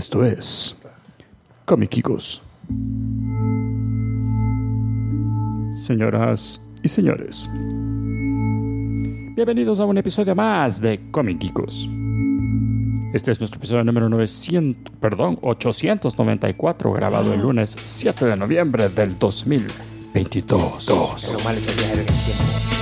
Esto es Comiquicos. Señoras y señores, bienvenidos a un episodio más de Comiquicos. Este es nuestro episodio número 900, perdón, 894, grabado el lunes 7 de noviembre del 2022. Lo malo es el viaje en el tiempo.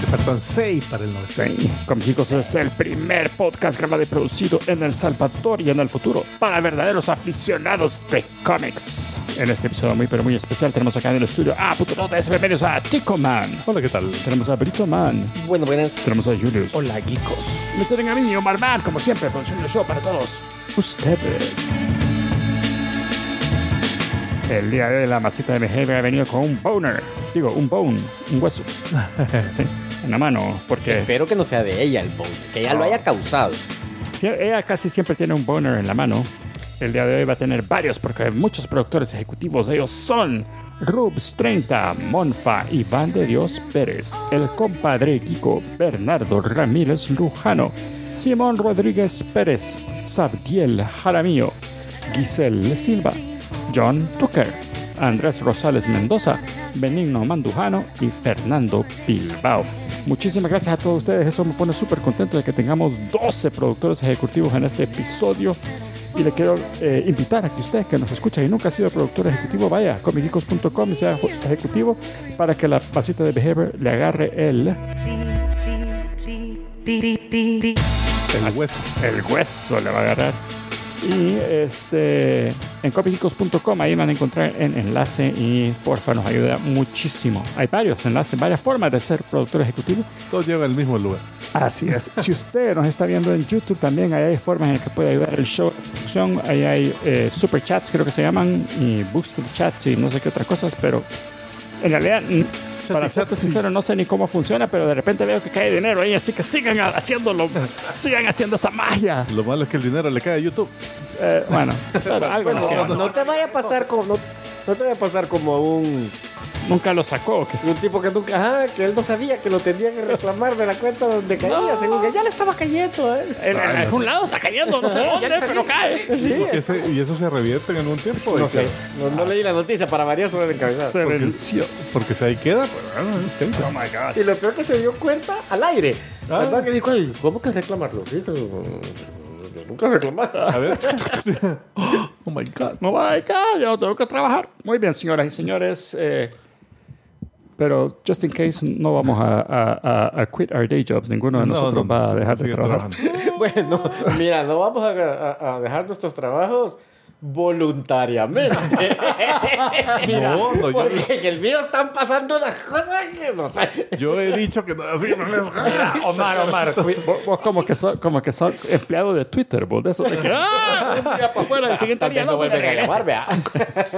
Te faltan 6 para el 900. Sí, Comiquicos es el primer podcast grabado y producido en El Salvador y en el futuro para verdaderos aficionados de cómics. En este episodio muy pero muy especial tenemos acá en el estudio a Putonotes, bienvenidos a Tico Man. Hola, ¿qué tal? Tenemos a Brito Man, Bueno, buenas. tenemos a Julius. Hola, geekos. Me tienen a mí, Omar Man, como siempre, produciendo el show para todos ustedes. El día de hoy la masita de Behavior ha venido con un boner. Digo, un bone, un hueso. Sí, en la mano, porque Espero que no sea de ella el boner, que ella lo haya causado. sí, ella casi siempre tiene un boner en la mano. El día de hoy va a tener varios, porque muchos productores ejecutivos. Ellos son Rubs 30, Monfa, Iván de Dios Pérez, el compadre Kiko, Bernardo Ramírez Lujano, Simón Rodríguez Pérez, Sabdiel Jaramillo, Giselle Silva, John Tucker, Andrés Rosales Mendoza, Benigno Mandujano y Fernando Bilbao. Muchísimas gracias a todos ustedes, eso me pone súper contento de que tengamos 12 productores ejecutivos en este episodio y le quiero eh, invitar a que usted que nos escucha y nunca ha sido productor ejecutivo vaya a comicicos.com y sea ejecutivo para que la pasita de Behavior le agarre el, El hueso. el hueso, le va a agarrar. Y este, en comicicos.com ahí van a encontrar el enlace y porfa nos ayuda muchísimo. Hay varios enlaces, varias formas de ser productor ejecutivo. Todo llega al mismo lugar. Así es. Si usted nos está viendo en YouTube, también ahí hay formas en las que puede ayudar el show. Ahí hay eh, super chats, creo que se llaman, y booster chats y no sé qué otras cosas, pero en realidad, para serte sincero, no sé ni cómo funciona, pero de repente veo que cae dinero ahí, así que sigan haciéndolo, sigan haciendo esa magia. Lo malo es que el dinero le cae a YouTube. Eh, bueno, algo nos queda. No, no te vaya a pasar como. No, no te vaya a pasar como un, nunca lo sacó. ¿o qué? un tipo que nunca. Ajá, que él no sabía que lo tendría que reclamar de la cuenta donde caía. Según que ya le estaba cayendo él. En, en algún lado está cayendo, no sé dónde, pero cae. Sí, ese- y eso se revierte en un tiempo. No sé. No, no leí la noticia para variar sobre el encabezado. Se Porque, venció. porque si ahí queda, pues. Oh my God. Y lo peor que se dio cuenta al aire. Ah. ¿Verdad? Que dijo, "Ay, ¿cómo que reclamarlo? Sí, nunca reclamado. A ver. Oh my God. No va a caer, yo tengo que trabajar. Muy bien, señoras y señores. eh, pero, just in case, no vamos a, a, a- a quit our day jobs. Ninguno de No, nosotros no, va a dejar de trabajar. Bueno, mira, no vamos a, a- a dejar nuestros trabajos voluntariamente. No, no, yo, Porque en el mío están pasando unas cosas que no sé. yo he dicho que no, así no les Omar, Omar, cu- vos, vos como que sos como que sos empleado de Twitter, vos de eso de que ¡ah! un día para afuera, el siguiente día no, no vuelven a regrese. llamar, vea.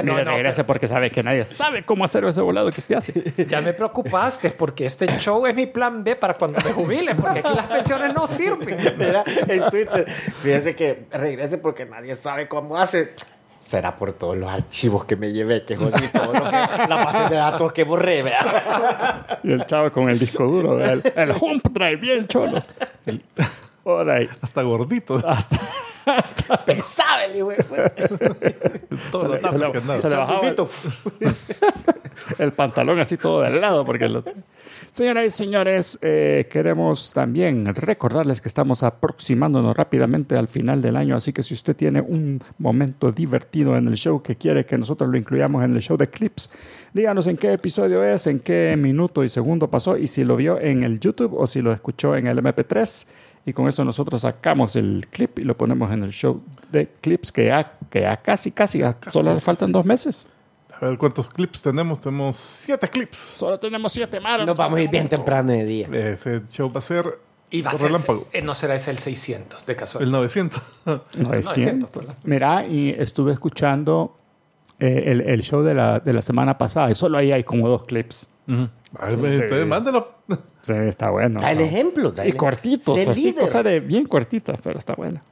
Mire, regrese porque sabe que nadie sabe cómo hacer ese volado que usted hace. Ya me preocupaste porque este show es mi plan B para cuando me jubile, porque aquí las pensiones no sirven. Mira, en Twitter, fíjese que regrese porque nadie sabe cómo hace. Será por todos los archivos que me llevé, que jodí, todos los, la base de datos que borré, vea. Y el chavo con el disco duro, el, el hump drive bien cholo. El, all right. Hasta gordito. Hasta, Pesado el hijo de. Todo se lo se que se le bajaba el, el pantalón así todo del lado. Porque lo- Señoras y señores, eh, queremos también recordarles que estamos aproximándonos rápidamente al final del año, así que si usted tiene un momento divertido en el show que quiere que nosotros lo incluyamos en el show de clips, díganos en qué episodio es, en qué minuto y segundo pasó y si lo vio en el YouTube o si lo escuchó en el MP3. Y con eso nosotros sacamos el clip y lo ponemos en el show de clips que ya, que ya casi, casi, ya solo le faltan dos meses. A ver cuántos clips tenemos. Tenemos siete clips. Solo tenemos siete manos. Nos vamos a ir bien temprano de día. Ese show va a ser Y va a ser, eh, no será ese el 600 de El casualidad. 900. 900. 900, perdón. Mira, y estuve escuchando eh, el, el show de la, de la semana pasada y solo ahí hay como dos clips. Ujú. A ver, Sí. mándelo. Sí, está bueno. Da el ¿no? ejemplo. da Y el- cortitos, así, líder. cosa de bien cortitas, pero está buena.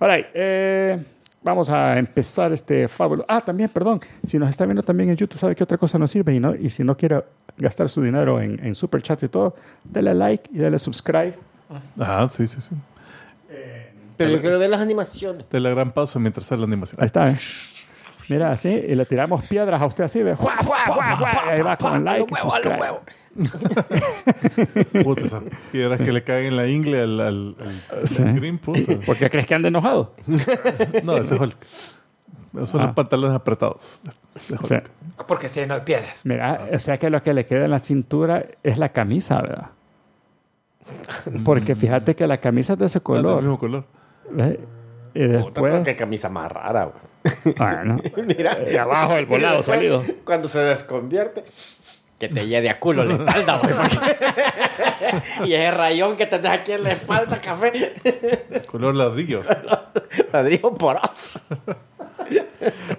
All right, eh, vamos a empezar este fábulo. Ah, también, perdón, si nos está viendo también en YouTube, ¿sabe qué otra cosa nos sirve? Y, no, y si no quiere gastar su dinero en, en super chat y todo, dale like y dale subscribe. Ah, sí, sí, sí. Pero yo quiero ver las animaciones. De la gran pausa mientras sale la animación. Ahí está, ¿eh? Mira, así, y le tiramos piedras a usted así, ¿ve? ¡Jua, jua, jua, jua! Y ahí va con like y subscribe. Puta, esas piedras que le caen en la ingle al, al, al- al Sí. green, puta. ¿Por qué crees que anda enojado? No, ese es Hulk. Esos son Ah. los pantalones apretados. de Hulk. Sí. Porque está lleno de piedras. Mira, o sea que lo que le queda en la cintura es la camisa, ¿verdad? Porque fíjate que la camisa es de ese Ah, del color. mismo color. ¿ve? Y después, Qué camisa más rara, güey. bueno, Mira. y abajo el volado después, salido. Cuando se desconvierte, que te lleve a culo la espalda, güey. porque- y ese rayón que tenés aquí en la espalda, café. Color ladrillos. Ladrillo poroso.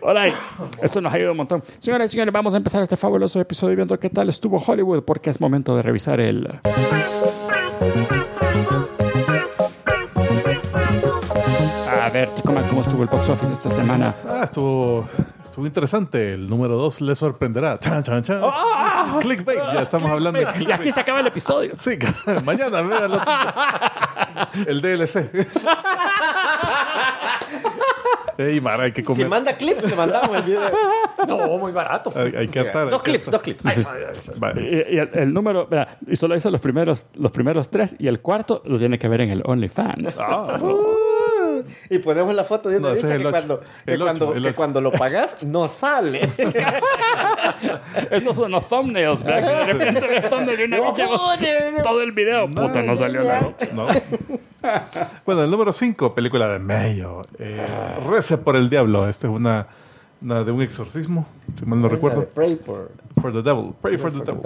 Hola, esto nos ayuda un montón. Señoras y señores, vamos a empezar este fabuloso episodio viendo qué tal estuvo Hollywood, porque es momento de revisar el... A ver, ¿cómo estuvo el box office esta semana? Ah, estuvo, estuvo interesante. El número 2 le sorprenderá. Chan, chan, chan. Clickbait. Ya estamos hablando de Y aquí se acaba el episodio. Sí, mañana véanlo. El DLC. Ey, Mara, hay que Si comer. manda clips, le mandamos el video. No, muy barato. Hay, hay que atar. Dos clips, dos clips. Y, Vale. y el, el número, vea, y solo hizo los primeros, los primeros tres, y el cuarto lo tiene que ver en el OnlyFans. Ah, Y ponemos la foto de una No, ese bicha es el que, cuando, que, cuando, el que cuando lo pagas no sale. Esos son los thumbnails, ¿verdad? Que de repente ve el thumbnail de una bicha todo el video. Puta, no salió la noche. No. Bueno, el número 5, película de Mayo. Eh, Rece por el diablo. Esta es una, una de un exorcismo, si mal no recuerdo. Pray for... For the Devil. Pray for the Devil.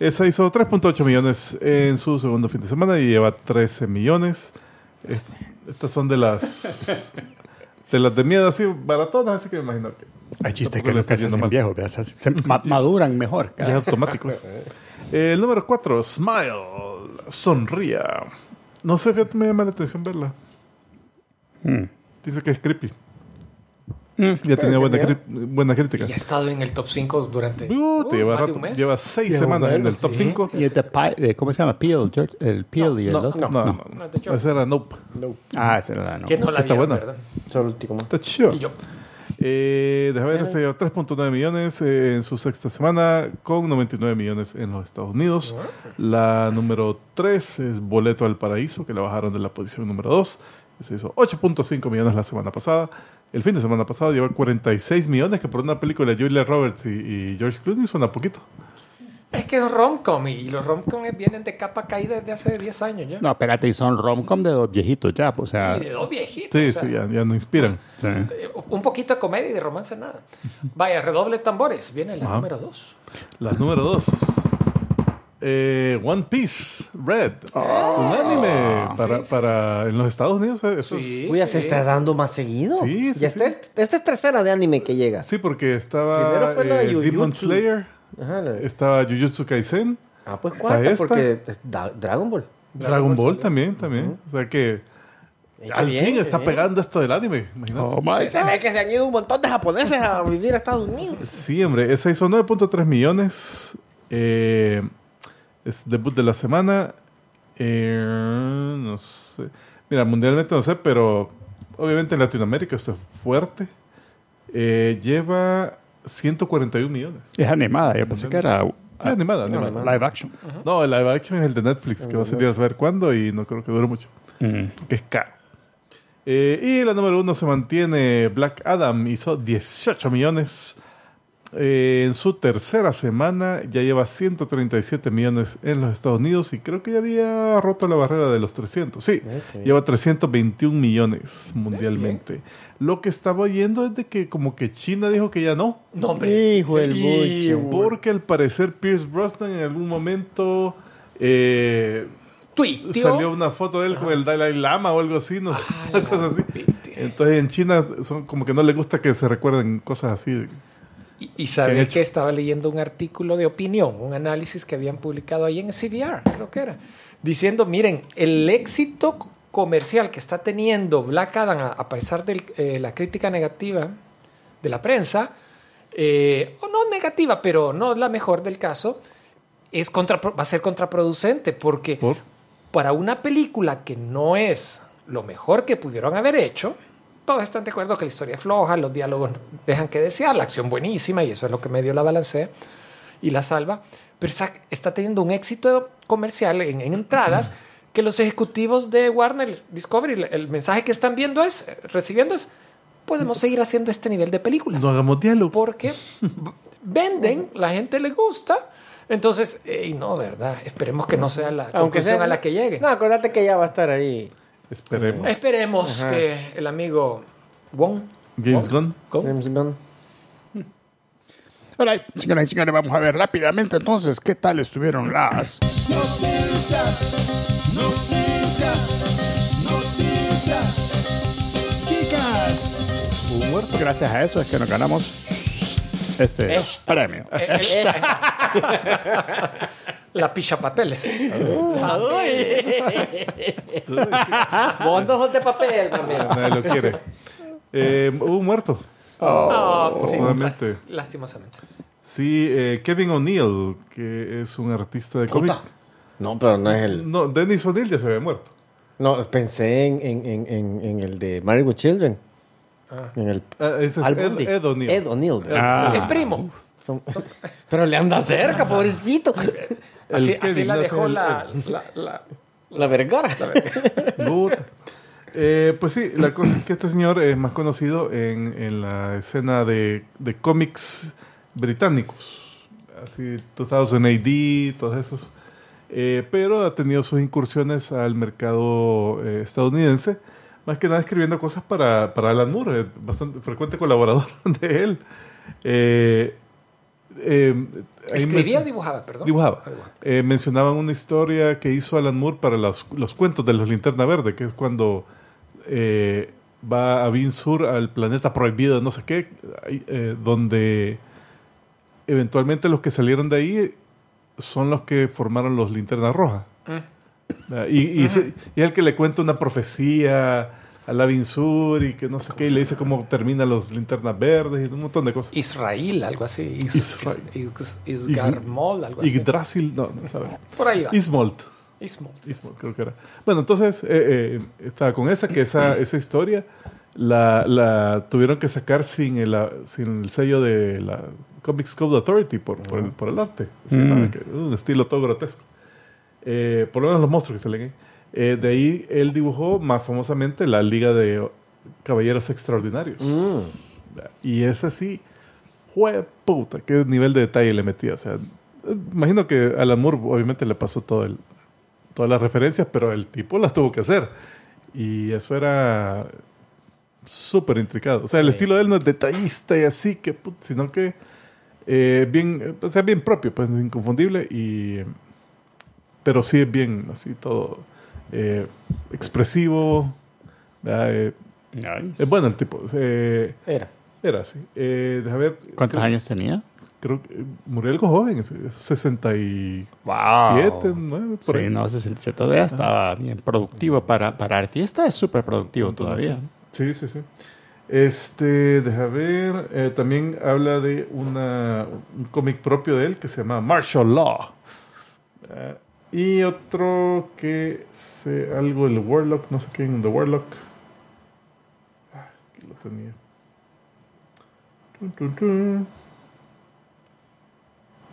Esa hizo 3.8 millones en su segundo fin de semana y lleva 13 millones. Es- Estas son de las de las de miedo así baratonas, así que me imagino que Hay chistes que yendo hacen mal. viejos, ¿verdad? Se, se ma- maduran mejor. ya automáticos. Eh, el número 4, Smile. Sonría. No sé, fíjate, me llama la atención verla. Mm. Dice que es creepy. Ya tenía buena, cri- buena crítica. Y ha estado en el top 5 durante Uh, te lleva, más de rato, un mes. lleva seis Lleva semanas en el top sí. 5. Y el de Pi- de- ¿Cómo se llama? Peel, George, el Peel y el no, otro. no. No, no, No, no. Esa era Nope. No, Ah, ese era no. Que no la Está vieron, buena. ¿verdad? solo el último. Está chido. Y yo. Eh, déjame ver, se lleva 3.9 millones eh, en su sexta semana, con 99 millones en los Estados Unidos. La número 3 es Boleto al Paraíso, que la bajaron de la posición número 2. Se hizo 8.5 millones la semana pasada. El fin de semana pasado lleva 46 millones, que por una película de Julia Roberts y, y George Clooney suena poquito. Es que es rom-com y los rom-com vienen de capa caída desde hace 10 años ya. No, espérate, y son romcom de dos viejitos ya, pues, o sea... Y de dos viejitos. Sí, o sea, sí, ya, ya no inspiran. sí. eh, Un poquito de comedia y de romance nada. Vaya, redoble tambores. Viene la Ajá. número 2. La número 2. One Piece Red. un anime para, para en los Estados Unidos. eh, Eso es- Sí, Uy, ya se está dando más seguido. Sí, sí, ya sí. está, esta es tercera de anime que llega. Sí, porque estaba Primero fue la eh. Demon Slayer, Ajá, la- estaba Jujutsu Kaisen, Ah, pues cuarta, esta. porque es Da- Dragon Ball. Dragon, Ball, también, también. O sea que Eh, al bien, fin está bien. pegando esto del anime. Imagínate. Oh my Se ve que se han ido un montón de japoneses a vivir a Estados Unidos. Sí, hombre, esa hizo 9.3 millones. Eh, es debut de la semana. Eh, no sé. Mira, mundialmente no sé, pero obviamente en Latinoamérica esto es fuerte. Eh, lleva 141 millones. Es animada, yo pensé que era Sí, animada, animada. animada. live action. No, el live action es el de Netflix, que va a salir a saber cuándo y no creo que dure mucho, Mm. porque es caro. Eh, y la número uno se mantiene Black Adam, hizo 18 millones. Eh, en su tercera semana ya lleva 137 millones en los Estados Unidos y creo que ya había roto la barrera de los 300. Sí, Ok. lleva 321 millones mundialmente. Lo que estaba oyendo es de que como que China dijo que ya no. No, hombre. Hijo del Sí, buche. Porque al parecer Pierce Brosnan en algún momento eh, salió una foto de él con el Dalai Lama o algo así, no sé, Ah, una cosa así. Entonces en China son como que no les gusta que se recuerden cosas así. Y, y ¿Qué han sabes hecho? que estaba leyendo un artículo de opinión, un análisis que habían publicado ahí en CBR, creo que era, diciendo, miren, el éxito comercial que está teniendo Black Adam, a, pesar de la crítica negativa de la prensa, eh, o no negativa, pero no la mejor del caso, es contra, va a ser contraproducente, porque ¿Por? para una película que no es lo mejor que pudieron haber hecho. Todos están de acuerdo que la historia es floja, los diálogos dejan que desear, la acción buenísima y eso es lo que medio la balancea y la salva. Pero está, está teniendo un éxito comercial en, en entradas que los ejecutivos de Warner Discovery, el, el mensaje que están viendo es, recibiendo es, podemos seguir haciendo este nivel de películas No hagamos diálogo. porque venden, la gente le gusta. Entonces, y no, ¿verdad? Esperemos que no sea la conclusión a la que llegue. No, acuérdate que ya va a estar ahí. Esperemos. Esperemos Ajá. que el amigo Wong, James Gunn. Gunn, James Gunn. Hola, señoras y señores, vamos a ver rápidamente entonces qué tal estuvieron las... Noticias, noticias, noticias. Chicas. Gracias a eso es que nos ganamos este premio. eh, la picha papeles. Sos de papel también. Nadie lo quiere. Eh, hubo un muerto. Ah, pues sí, last- lastimosamente. Sí, eh, Kevin O'Neill, que es un artista de cómic. No, pero no es el. No, Dennis O'Neill ya se había muerto. No, pensé en, en, en, en, en el de Married with Children. Ah. En el. Ah, ese es Ed. Ed O'Neill. Ed O'Neill. Ah. El primo. Son- Pero le anda cerca, pobrecito. Así, El así Kevin, la dejó el- la, la, la- La vergara. Puta. Eh, pues sí, la cosa es que este señor es más conocido en, en la escena de, de cómics británicos. Así, 2000 AD, todos esos. Eh, pero ha tenido sus incursiones al mercado eh, estadounidense, más que nada escribiendo cosas para, para Alan Moore, eh, bastante frecuente colaborador de él. Eh, eh, ¿Escribía o dibujaba? Perdón. Dibujaba. Ah. Eh, mencionaban una historia que hizo Alan Moore para los, los cuentos de los Linterna Verde, que es cuando eh, va a Bin Sur al planeta prohibido, no sé qué, eh, donde eventualmente los que salieron de ahí son los que formaron los Linterna Roja. Mm. ¿verdad? Y, y, y es el que le cuenta una profecía a la Bin Sur y que no sé qué, y le dice cómo terminan los linternas verdes y un montón de cosas. Israel, algo así. Is, Israel. Is- Is- Isgarmol, algo así. Yggdrasil, no, no sabe. Por ahí va. Ismolt. Ismo. Ismolt, creo que era. Bueno, entonces eh, eh, estaba con esa, que esa, esa historia la, la tuvieron que sacar sin el, sin el sello de la Comics Code Authority por, por, el, por el arte. Mm. que- un estilo todo grotesco. Eh, por lo menos los monstruos que salen ahí. Eh, de ahí él dibujó más famosamente la Liga de Caballeros Extraordinarios. Mm. Y es así, jue puta, qué nivel de detalle le metía. O sea, imagino que a Alan Moore obviamente le pasó todo el, todas las referencias, pero el tipo las tuvo que hacer. Y eso era súper intricado. O sea, el estilo de él no es detallista y así, que, put- sino que eh, bien, o sea, bien propio, pues inconfundible. Y, pero sí es bien así todo eh, expresivo. ¿verdad? Eh, Nice. es bueno el tipo. eh, Era. era así. Eh, deja ver. ¿Cuántos creo, años tenía? Creo que murió algo joven, 67, Wow. 9, por Sí, ahí. no, 67 todavía estaba bien productivo para, para artista, es súper productivo todavía. Sí, sí, sí. Este, deja ver. eh, también habla de una, un cómic propio de él que se llama Martial Law. Eh, y otro que algo el Warlock, no sé qué, The Warlock. Ah, aquí lo tenía. Tun, tun, tun.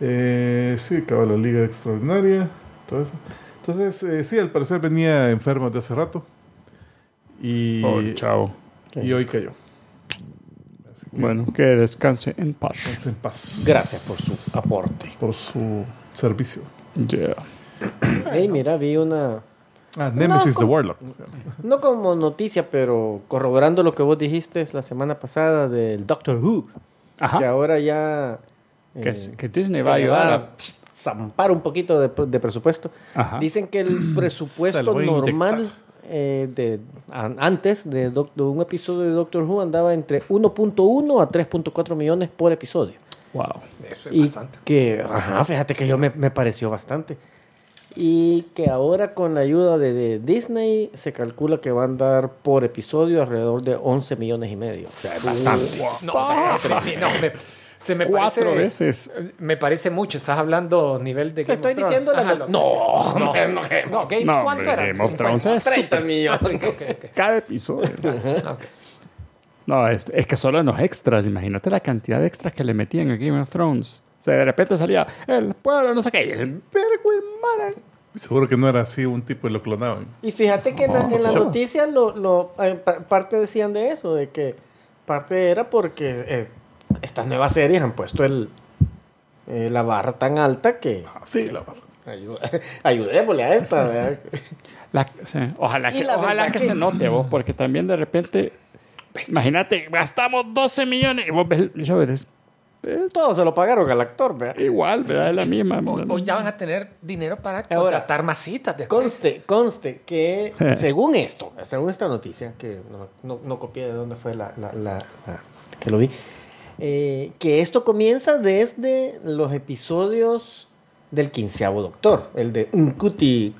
Eh, sí, acaba la Liga Extraordinaria, todo eso. Entonces, eh, sí, al parecer venía enfermo de hace rato. Y, Oh, chao. y hoy cayó. Así que, Bueno, que descanse en paz. descanse en paz. Gracias por su aporte. Por su servicio. Yeah. Hey, mira, vi una. Ah, Nemesis No, the Warlock. No como noticia, pero corroborando lo que vos dijiste la semana pasada del Doctor Who. Que Ajá. ahora ya. Que, eh, que Disney que va a ayudar a... a zampar un poquito de, pre- de presupuesto. Ajá. Dicen que el presupuesto normal eh, de, an- antes de, doc- de un episodio de Doctor Who andaba entre 1.1 a 3.4 millones por episodio. Wow. Eso es Y bastante. que, ajá, fíjate que yo me, me pareció bastante. Y que ahora con la ayuda de, de Disney se calcula que va a andar por episodio alrededor de 11 millones y medio. O sea, es bastante. No, o sea, pero- no, me- Se me cuatro parece- veces. Me parece mucho. Estás hablando nivel de Te Game estoy of Thrones. diciendo la Ajá, no- No, no, no, no, no, Games, No, ¿cuánto hombre, era? Game of Thrones 50. es 30 millones. Ok, ok. Cada episodio. Ok. No, es, es que solo en los extras, imagínate la cantidad de extras que le metían a Game of Thrones. O sea, de repente salía el pueblo, no sé qué, y el vergo y mara. Seguro que no era así un tipo y lo clonaban. Y fíjate que en, la, en la Oh. noticia lo, lo, eh, pa- parte decían de eso, de que parte era porque eh, estas nuevas series han puesto el, eh, la barra tan alta que Sí, la barra. ayudémosle a esta. ¿verdad? La- sí, Ojalá, que, la ojalá que, que- se note vos, porque también de repente, imagínate, gastamos 12 millones y vos ves el show y dices, Todo se lo pagaron al actor. ¿verdad? igual, ¿verdad? Es la misma. O, o ya van a tener dinero para Ahora, contratar más citas de. Conste, conste que según esto, según esta noticia, que no, no, no copié de dónde fue la, la- la- la- que lo vi, eh, que esto comienza desde los episodios del quinceavo Doctor, el de Uncuti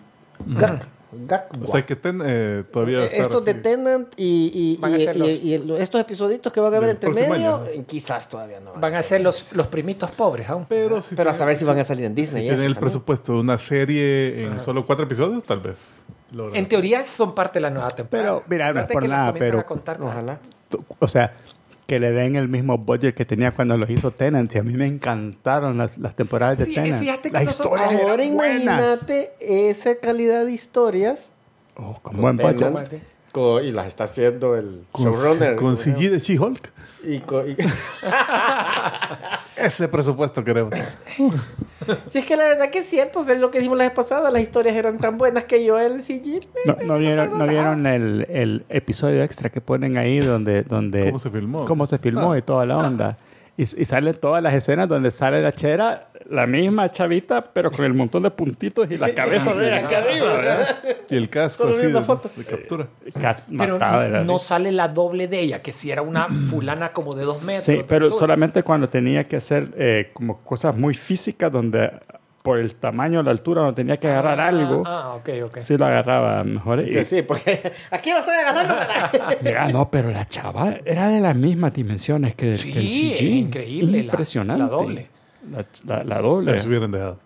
Gak. Gakwa. O sea que ten, eh, todavía va a estar Estos de así. Tenant y, y- Van a y- ser y- los- y el- estos episoditos que van a haber Del entre próximo medio, año, eh, quizás todavía no. Van a ser los, los primitos pobres aún. Pero si Pero a saber si van a salir en Disney. si eso tienen el también. presupuesto de una serie en solo cuatro episodios, tal vez. En teoría son parte de la nueva temporada. Pero, mira, no es por que nada, comienzan pero- a contar Ojalá. O sea, que le den el mismo budget que tenía cuando los hizo Tenant. Y a mí me encantaron las, las temporadas de Sí, Tenant. fíjate que las historias Ahora eran buenas. imagínate esa calidad de historias Oh, con buen budget. Y las está haciendo el Con, showrunner. con CG de She-Hulk. Y y- Ese presupuesto queremos. Sí, es que la verdad que es cierto, o sea, es lo que dijimos la vez pasada, las historias eran tan buenas que yo el CG... No, no vieron, no vieron el, el episodio extra que ponen ahí donde... donde ¿Cómo se filmó? cómo se filmó Ah. y toda la onda. Y, y salen todas las escenas donde sale la chera, la misma chavita, pero con el montón de puntitos y la cabeza de ella acá arriba, ¿verdad? Y el casco así de, foto. de captura. Cat- Pero matada la no sale la doble de ella, que si era una fulana como de dos metros. Sí, pero solamente cuando tenía que hacer eh, como cosas muy físicas donde por el tamaño, la altura, no tenía que agarrar Ah, algo, Ah, ok, ok. sí lo agarraba mejor. Y- sí, porque aquí lo estoy agarrando para... Mira, no, pero la chava era de las mismas dimensiones que, Sí, que el CG. increíble, la- Impresionante. la doble. La, la- la doble. Las hubieran dejado.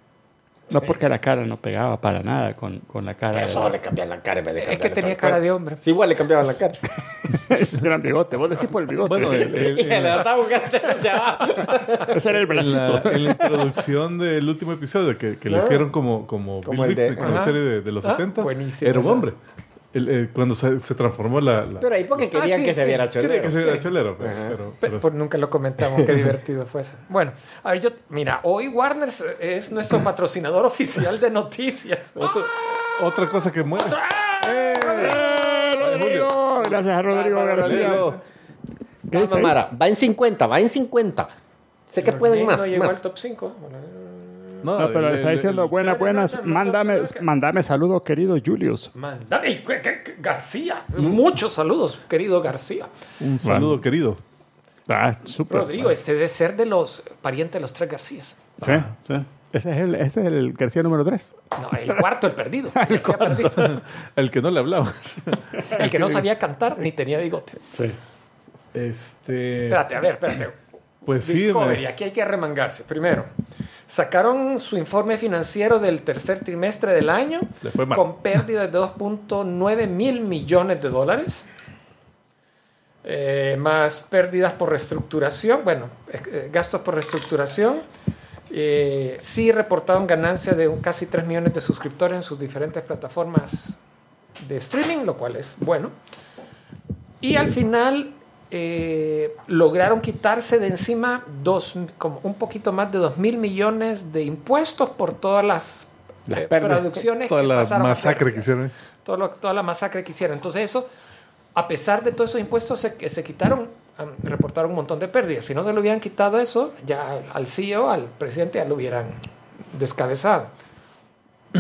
No porque la cara no pegaba para nada con, con la cara. Pero solo le cambian la cara de Es que tenía el cara de hombre. Sí, igual le cambiaban la cara. el gran bigote. Vos decís por el bigote. Bueno, el- el- Y le el- abajo. Ese era el bracito. la, en la introducción del último episodio que, que le Ah. hicieron como, como, Como Bill el de- Bixby, con la serie de, de los Ah, 70, buenísimo era un hombre. El- el- cuando se, se transformó la... la Pero ahí porque querían sí, que se viera quería cholero. que se viera sí. cholero, pero, Ajá. pero- Pe- pero- pues nunca lo comentamos, qué divertido fue eso. Bueno, a ver, yo, mira, hoy Warner es nuestro patrocinador oficial de noticias. otra, otra cosa que muere. ¡Eh, Rodrigo! Gracias a Rodrigo García. ¿Qué Va, en 50, va en 50. Sé que pueden No más, llegó al más. top 5. No, pero el- está el- diciendo el- buenas, buenas. no, no, no, Mándame, no, no, no. mándame saludos, querido Julius. Mandame, ¿qué- qué- qué? García. Muchos saludos, querido García. Un saludo querido. Ah, súper. Rodrigo, este debe ser de los parientes de los tres Garcías. Sí, sí. Ese es el, ese es el García número 3. No, el cuarto, el perdido. El, García perdido. El que no le hablabas. El que no sabía cantar ni tenía bigote. Sí. Este. Espérate, a ver, espérate. Pues sí, Discovery, me- aquí hay que remangarse. Primero, sacaron su informe financiero del tercer trimestre del año con pérdidas de 2.9 mil millones de dólares. Eh, más pérdidas por reestructuración, bueno, eh, eh, gastos por reestructuración. Eh, sí reportaron ganancia de un- casi 3 millones de suscriptores en sus diferentes plataformas de streaming, lo cual es bueno. Y al final eh, lograron quitarse de encima dos, como un poquito más de 2 mil millones de impuestos por todas las, Las eh, producciones toda que la masacre que hicieron. Todo lo- toda la masacre que hicieron. Entonces eso, a pesar de todos esos impuestos se, que se quitaron, reportaron un montón de pérdidas. Si no se le hubieran quitado eso, ya al- CEO, al presidente, ya lo hubieran descabezado.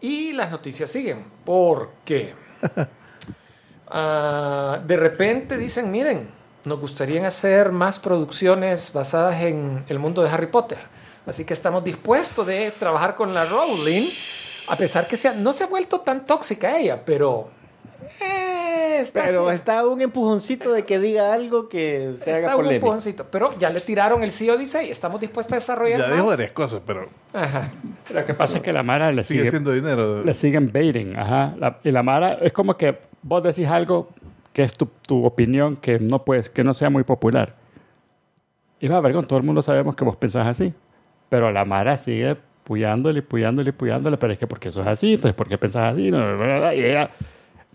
y las noticias siguen. Porque ah, de repente dicen, miren, nos gustaría hacer más producciones basadas en el mundo de Harry Potter. Así que estamos dispuestos de trabajar con la Rowling, a pesar que sea, no se ha vuelto tan tóxica ella, pero eh, está Pero así. está un empujoncito de que diga algo que se haga Está un polémico. empujoncito. Pero ya le tiraron el sí Odyssey. Estamos dispuestos a desarrollar Ya más. dijo varias cosas, pero Ajá. Lo que pasa es que la Mara le sigue sigue, siendo dinero. le siguen baiting, ajá. La- y la Mara es como que vos decís algo que es tu, tu opinión que no puedes, que no sea muy popular. Y va, vergón, todo el mundo sabemos que vos pensás así. Pero la Mara sigue puyándole, puyándole, puyándole, pero es que porque eso es así, entonces ¿por qué pensás así? No, no, no, no. Y ella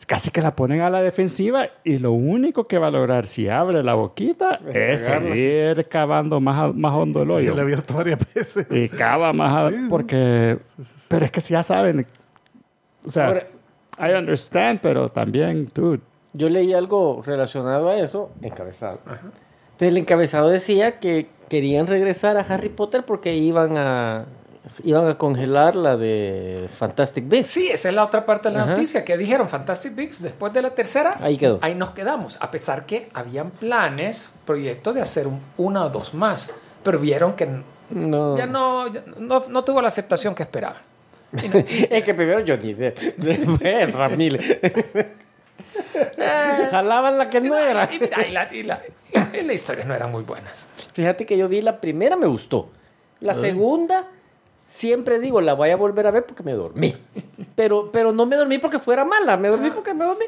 casi que la ponen a la defensiva y lo único que va a lograr si abre la boquita Es es seguir cavando más, más hondo el Y hoyo. le he abierto varias veces. Y cava más a- Sí, sí. porque... Pero es que si ya saben... O sea, Ahora- I understand, pero también, dude... Yo leí algo relacionado a eso, encabezado. Pero el encabezado decía que querían regresar a Harry Potter porque iban a iban a congelar la de Fantastic Beasts. Sí, esa es la otra parte de la Ajá. noticia que dijeron Fantastic Beasts después de la tercera. Ahí quedó. Ahí nos quedamos, a pesar que habían planes, proyectos de hacer un- una o dos más, pero vieron que No. ya no, ya no, no tuvo la aceptación que esperaban. No- es que primero Johnny Depp, después Ramírez. Jalaban la que no era. y, y la, y la- y las historias no eran muy buenas. Fíjate que yo vi la primera, me gustó. La segunda, siempre digo, la voy a volver a ver porque me dormí. Pero, pero no me dormí porque fuera mala, me dormí porque me dormí.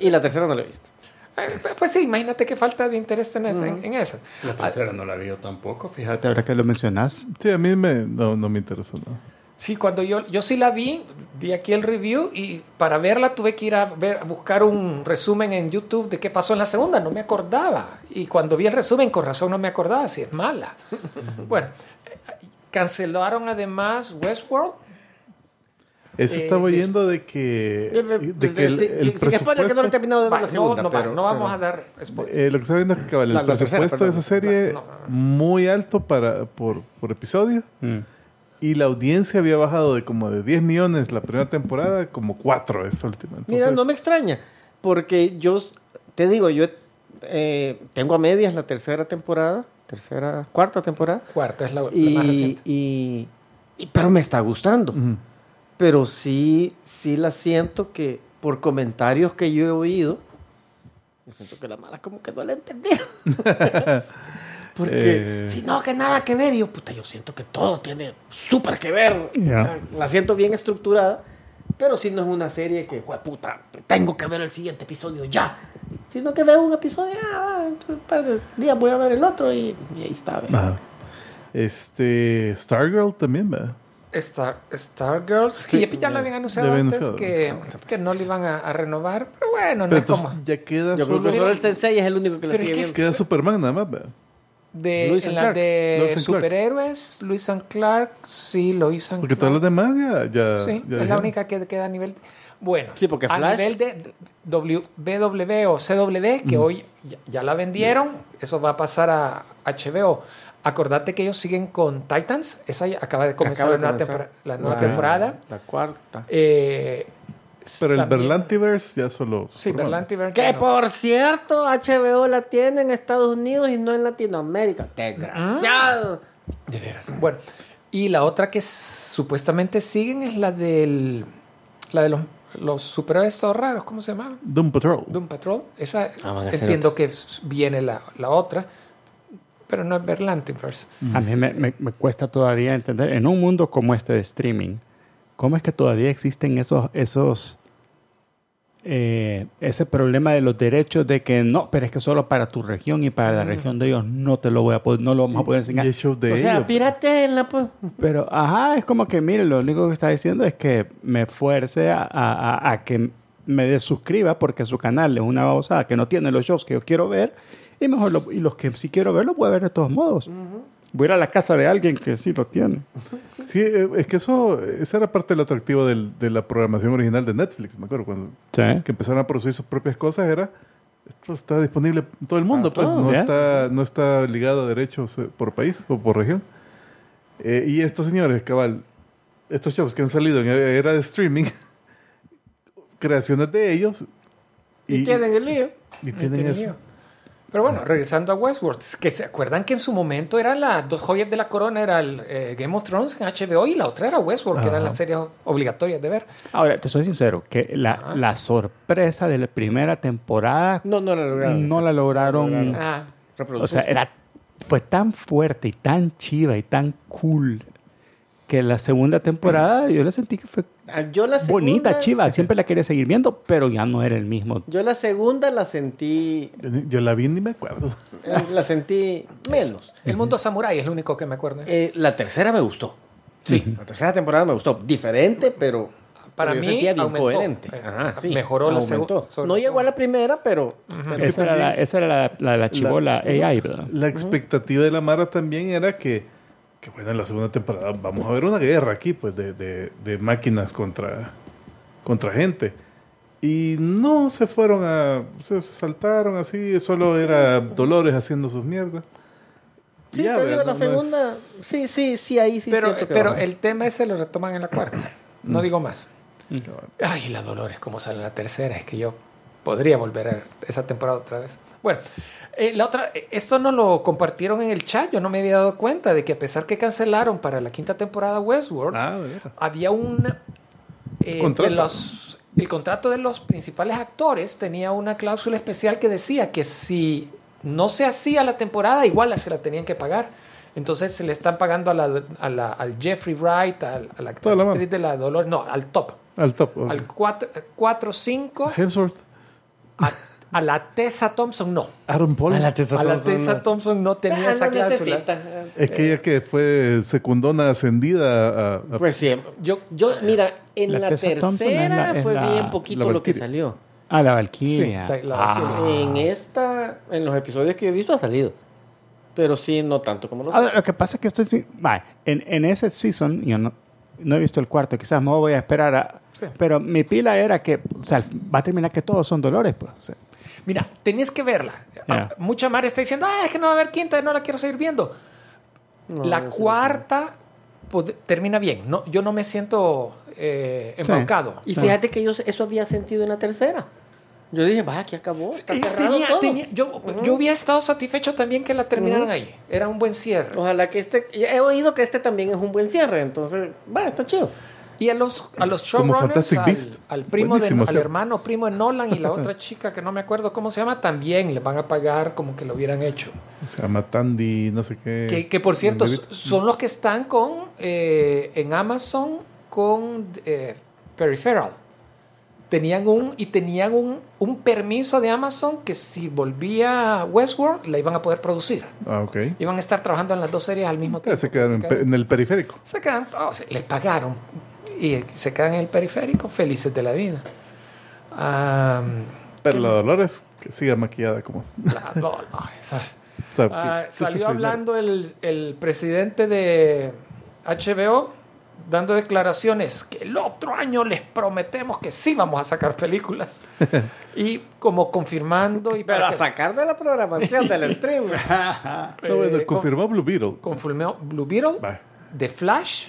Y la tercera no la he visto. Eh, Pues sí, imagínate qué falta de interés tenés en, en esas. La tercera no la vi yo tampoco, fíjate. Ahora que lo mencionas. Sí, a mí me, no, no me interesó. ¿no? Sí, cuando yo, yo sí la vi, di aquí el review y para verla tuve que ir a, ver, a buscar un resumen en YouTube de qué pasó en la segunda, no me acordaba. Y cuando vi el resumen, con razón no me acordaba si es mala. bueno, cancelaron además Westworld. Eso Eh, estaba oyendo de que, de que el, Sí, el sí, sí, que no lo he presupuesto, terminado de ver la no, segunda. no, pero- no vamos pero- a dar spoiler. eh, lo que estaba viendo es que el La- la tercera, presupuesto de esa serie No, muy alto para, por, por episodio Mm. y la audiencia había bajado de como de 10 millones la primera temporada como 4 esta última. Mira, Entonces, no me extraña, porque yo te digo, yo eh, tengo a medias la tercera temporada, tercera, cuarta temporada, Cuarta es la, la más y, reciente. y- y- pero me está gustando. Ujú. Pero sí, sí la siento que por comentarios que yo he oído, yo siento que la mala como que no la he entendido. Porque Eh. si no, que nada que ver, y yo, puta, yo siento que todo tiene súper que ver. Ya. O sea, la siento bien estructurada, pero si no es una serie que, "Jue puta, tengo que ver el siguiente episodio ya. Sino que veo un episodio, ah, un par de días voy a ver el otro y, y ahí está. Ajá. Este, Stargirl también, ¿verdad? Star, Stargirls, sí, Sí, ya lo habían anunciado ya antes anunciado. que, que no le iban a, a renovar, pero bueno, no Pero es como... ya queda Yo creo solo, que solo el Sensei es el único que la Pero es sigue que viendo. queda Superman nada más, ¿verdad? De, Lewis en and la Clark. de superhéroes, Luis and Clark, sí, Lois and Porque todas las demás ya... ya Sí, ya es la única que queda a nivel... Bueno, Sí, porque a Flash- nivel de w, BW o CW, que hoy ya, ya la vendieron, eso va a pasar a HBO. Acordate que ellos siguen con Titans, esa ya acaba de comenzar Acaba la de nueva, comenzar. la nueva la- temporada. La cuarta. Eh, Pero el Berlantiverse ya solo... Sí. Berlantiverse. Que no. por cierto, HBO la tiene en Estados Unidos y no en Latinoamérica. Desgraciado. De veras. Bueno, y la otra que supuestamente siguen es la del. La de los, los superhéroes todos raros, ¿cómo se llama? Doom Patrol. Doom Patrol. Esa Ah, entiendo que viene la, la otra, pero no es Berlantiverse. A mí me, me- me cuesta todavía entender, en un mundo como este de streaming, ¿cómo es que todavía existen esos, esos, eh, ese problema de los derechos de que no, pero es que solo para tu región y para la región de ellos no te lo voy a poder, no lo vamos a poder enseñar. de O sea, ellos. piratenla, pues. Pero, ajá, es como que, mire, lo único que está diciendo es que me fuerce a, a- a- a que me desuscriba porque su canal es una babosada que no tiene los shows que yo quiero ver y mejor lo- y los que sí quiero ver los a ver de todos modos. Voy a ir a la casa de alguien que sí lo tiene. Sí, eh, es que eso, esa era parte del atractivo del- de la programación original de Netflix, me acuerdo, cuando Sí. que empezaron a producir sus propias cosas, era, esto está disponible en todo el mundo, Para pues, no, está, no está ligado a derechos eh, por país o por región. Eh, y estos señores, cabal, estos shows que han salido en era de streaming, creaciones de ellos, Y, tienen el lío. y tienen tiene eso. lío. Pero bueno, regresando a Westworld, es que se acuerdan que en su momento eran las dos joyas de la corona, era el eh, Game of Thrones en HBO y la otra era Westworld, que eran las series obligatorias de ver. Ahora, te soy sincero, que la, la sorpresa de la primera temporada No, no lo lograron. no la lograron. Ah, O sea, era, fue tan fuerte y tan chiva y tan cool que la segunda temporada yo la sentí que fue Ah, Yo la segunda, bonita, chiva. Siempre la quería seguir viendo, pero ya no era el mismo. Yo la segunda la sentí, Yo, yo la vi ni me acuerdo. eh, la sentí menos. el mundo samurai es lo único que me acuerdo. Eh, la tercera me gustó. Sí. La tercera temporada me gustó. Diferente, pero Para pero yo mí, aumentó. coherente. Eh, Ajá, sí, mejoró la aumentó. segu- sobre No la llegó a segunda. la primera, pero, pero Esa era, la, esa era la, la, la chivola AI, ¿verdad? La expectativa de la Mara también era que, que, bueno, en la segunda temporada vamos a ver una guerra aquí, pues, de, de- de máquinas contra, contra gente. Y no se fueron a... Se, saltaron así, solo era Dolores haciendo sus mierdas. sí, Ya, te digo, la segunda, es- sí, sí, sí, ahí sí pero que pero el tema ese lo retoman en la cuarta. No Mm. digo más. Ay, la Dolores, cómo sale en la tercera. Es que yo podría volver a esa temporada otra vez. Bueno, eh, la otra, eh, esto no lo compartieron en el chat. Yo no me había dado cuenta de que a pesar que cancelaron para la quinta temporada Westworld, Ah, había un. eh, Contrato. los, el contrato de los principales actores tenía una cláusula especial que decía que si no se hacía la temporada, igual se la tenían que pagar. Entonces se le están pagando a la, a la- al Jeffrey Wright, al, a la actriz de la Dolores, no, al top, Al top. al 4-5, Hemsworth. a, a la Tessa Thompson no. Aaron Paul. A la Tessa A la Thompson, Tessa no. Thompson no tenía Ah, esa no cláusula. necesita. Es que ella que fue secundona ascendida a... a- Pues sí. Yo, Yo, mira, en La la, Tessa Thompson tercera la- fue la- bien poquito lo que salió. Ah, la Valkyria. Sí, Ah. En esta, en los episodios que yo he visto ha salido. Pero sí, no tanto como los Ahora, lo que pasa es que estoy... en, en ese season, yo no, no he visto el cuarto, quizás me voy a esperar a... Pero mi pila era que, o sea, va a terminar que todos son dolores, pues. o sea. Mira, tenés que verla. Ya. Ah, Mucha Mara está diciendo, ah, es que no va a haber quinta, no la quiero seguir viendo. No, la sé cuarta pod- termina bien. No, yo no me siento eh, Sí. embaucado. Y fíjate que yo eso había sentido en la tercera. Yo dije, vaya, que acabó. Está cerrado tenía- todo. tenía- yo, yo hubiera estado satisfecho también que la terminaran Ujú. ahí. Era un buen cierre. Ojalá que este. He oído que este también es un buen cierre, entonces, va, está chido. Y a los, a los showrunners, al, primo de, al hermano primo de Nolan y la otra chica que no me acuerdo cómo se llama, también le van a pagar como que lo hubieran hecho. Se llama Tandy, no sé qué. Que, que, por cierto, son los que están con eh, en Amazon con eh, Peripheral. Tenían un y tenían un, un permiso de Amazon que si volvía Westworld la iban a poder producir. Ah, ok. Iban a estar trabajando en las dos series al mismo tiempo. se quedaron en, el periférico. Se quedan, oh, les pagaron y se quedan en el periférico felices de la vida. Pero ¿qué- la Dolores, que siga maquillada como... la- esa- o sea, Ah, que- salió hablando el, el presidente de HBO dando declaraciones que el otro año les prometemos que sí vamos a sacar películas. y como confirmando y Pero para a que- sacar de la programación del stream. No, bueno, eh, confirmó Blue Beetle. confirmó Blue Beetle, Va. The Flash,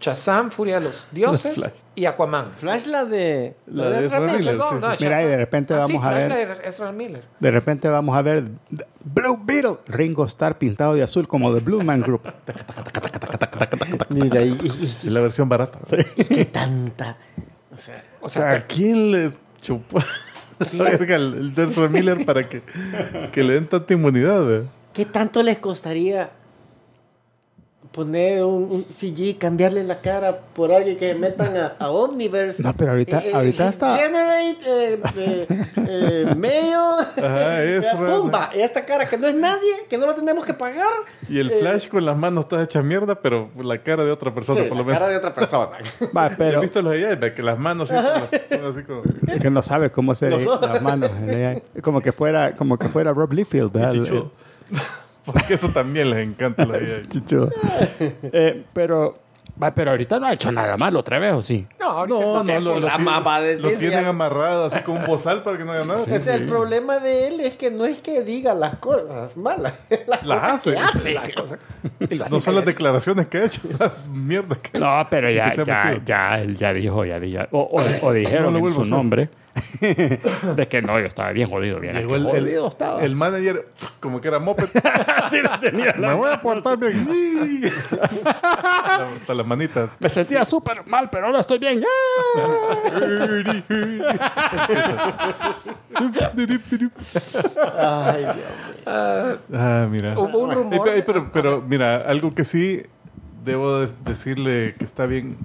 Shazam, Furia de los Dioses y Aquaman. Flash la de. La de Ezra Miller, No, sí, no, sí, sí. Mira, y de repente Ah, sí, vamos a Flash, ver- la de Ezra Miller. De repente vamos a ver Blue Beetle, Ringo Starr pintado de azul como The Blue Man Group. Mira, y, y- Es la versión barata. qué tanta. O sea, O sea, ¿a quién le chupó la verga el, el de Ezra Miller para que, que le den tanta inmunidad? ¿qué tanto les costaría poner un, un CG, cambiarle la cara por alguien que metan a, a Omniverse? No, pero ahorita- ahorita está- Generate, eh, eh, eh, mail. Ajá, Ezra. Pumba, esta cara que no es nadie, que no lo tenemos que pagar. Y el Eh, Flash con las manos todas hechas mierda, pero la cara de otra persona, sí, por la lo menos. cara de otra persona. Va, ¿Has pero visto los AI? Ve Que las manos así, así como... es que no sabe cómo ojos. las manos. Como que fuera, como que fuera Rob Liefeld, ¿verdad? Porque eso también les encanta a los AI. Chicho. Eh, pero, va, pero ahorita no ha hecho nada malo otra vez, ¿o sí? no, ahorita No, no, lo, lo la tienen- mamá de lo tienen amarrado así con un bozal para que no haga nada. O sea, el problema de él es que no es que diga las cosas malas, las, Las cosas que hace. hace. Y lo hace No son las declaraciones que ha hecho, las mierdas que No, pero ya, ya, ya, él ya dijo, ya, ya o, o, o dijeron No en su hacer. De que no, yo estaba bien jodido, bien. Llegó el, Qué el- jodido estaba. el manager, como que era moped. Así lo tenía. Me voy a portar bien. Hasta las manitas. Me sentía súper mal, pero ahora estoy bien. Ay, Dios mío. Ah, mira. Hubo un rumor. pero, de- pero, pero, mira, algo que sí debo de- decirle que está bien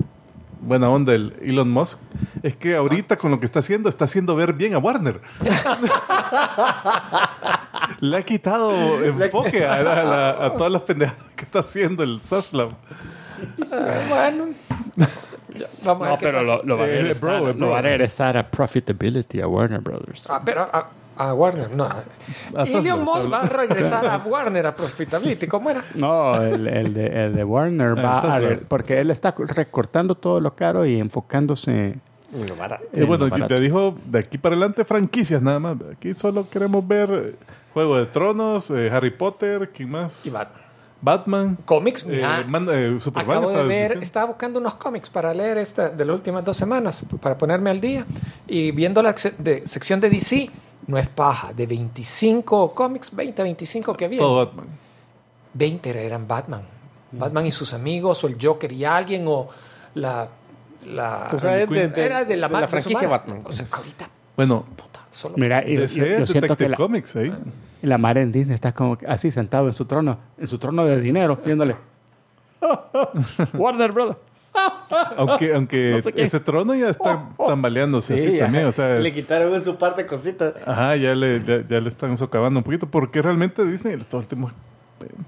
buena onda el Elon Musk es que ahorita con lo que está haciendo está haciendo ver bien a Warner. Le ha quitado enfoque a, la- a la- a todas las pendejadas que está haciendo el Zaslav. Bueno. Ya, Vamos a No, ver pero lo, lo va a Eh, regresar, bro, lo va a bro. regresar a profitability a Warner Brothers. Ah, pero a, a Warner, no. A Zaslav, Elon Musk va a regresar a Warner a Profitability. ¿Cómo era? No, el, el de, el de Warner va a... Porque él está recortando todo lo caro y enfocándose... Lo barato. Eh, bueno, lo barato. te dijo de aquí para adelante franquicias nada más. Aquí solo queremos ver eh, Juego de Tronos, eh, Harry Potter, ¿quién más? Y Batman. Batman. Cómics, Eh, man- eh, Superman, Acabo de ver, diciendo. estaba buscando unos cómics para leer esta de las últimas dos semanas, para ponerme al día. Y viendo la de- sección de DC, no es paja. De 25 cómics, 20, 25 que había. Todo Batman. 20 eran Batman. Batman y sus amigos, o el Joker y alguien, o la. la Tú sabes, de, de- era de la, de la franquicia. Batman. O sea, ahorita, Bueno, puta, solo. Mira, y, DC yo, yo siento que la, Comics ahí. la madre en Disney está como así sentado en su trono, en su trono de dinero, viéndole. Warner Brothers. Aunque, aunque No sé ese trono ya está tambaleándose así Sí, también. ajá. O sea, le es- quitaron en su parte cositas. Ajá, ya le, ya, ya le están socavando un poquito. Porque realmente Disney, estos últimos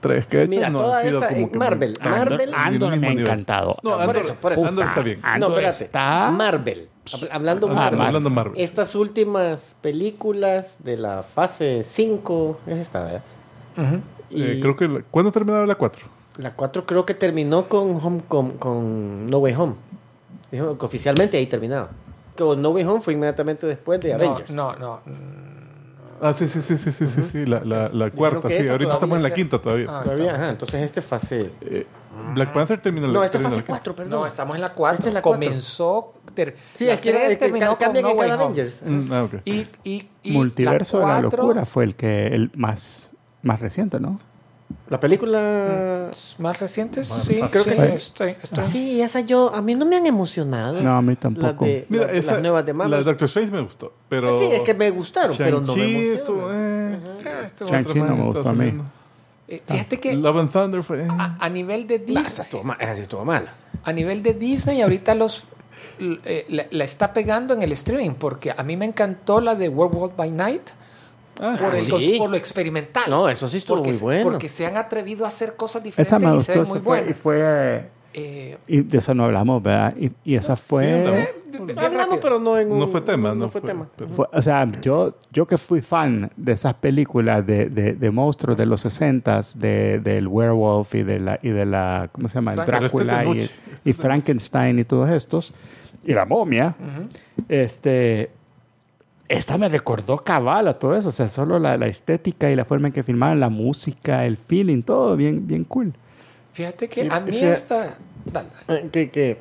tres que ha hecho, Mira, no toda han sido esta- como eh, que Marvel, muy- Marvel- Andor el me ha encantado. No, por Andor, eso, por eso. Andor está bien. Andor no, espérate. está... Marvel. Hab- Hablando Marvel. hablando Marvel. Estas últimas películas de la fase 5, es esta, ¿verdad? Ujú. Eh, Y creo que... la- ¿Cuándo terminaba la 4? La 4 creo que terminó con, Home, con, con No Way Home. Dijo que oficialmente ahí terminaba. Con No Way Home fue inmediatamente después de No, Avengers. no, no. Ah, sí, sí, sí, sí, sí, sí, sí, la, la, la cuarta, sí. Ahorita estamos en la quinta todavía. Ah, Todavía, ajá. Entonces este fase... Eh, Black Panther termina la No, esta fase la quinta. 4, perdón. No, estamos en la 4. Esta es la cuatro. Comenzó. ter- Sí, la es que, tres es que terminó ca- cambian con en No. Avengers. Mm, ah, ok. Y, y, y Multiverso de la locura fue el que el más, más reciente, ¿no? La película... ¿Más recientes? Sí, Creo que sí. sí. Estoy, estoy- Sí, esa yo... A mí no me han emocionado. No, a mí Las, tampoco. de, Mira, las- esa, las nuevas de la Marvel. de Doctor Strange me gustó, pero... Sí, es que me gustaron, pero no me estuvo, eh, estuvo- Shang-Chi no me gustó a mí. Eh, Fíjate que Love and Thunder fue... eh. a, a nivel de Disney, esa estuvo mal. Esa estuvo mala. a nivel de Disney ahorita los eh, la, la está pegando en el streaming porque a mí me encantó la de Werewolf by Night Ah, por, el- sí. por lo experimental. No, eso sí estuvo porque, muy bueno. Porque se han atrevido a hacer cosas diferentes Esa me y se ven muy fue, y buenas. fue... Eh, Y de esa no hablamos, ¿verdad? Y, y esa fue... hablamos. bien Hablamos, pero no en un... no fue tema, no no, fue tema. pero- Fue- o sea, yo, yo que fui fan de esas películas de, de, de monstruos de los 60 de, del werewolf y de la, y de la ¿cómo se llama? El Frankenstein. Drácula y, este es y Frankenstein y todos estos. Y la momia. Este... Esta me recordó cabal a todo eso. O sea, solo la, la estética y la forma en que filmaban, la música, el feeling, todo bien, bien cool. Fíjate que Sí, a mí fíjate- esta... dale, dale. Eh, Que, que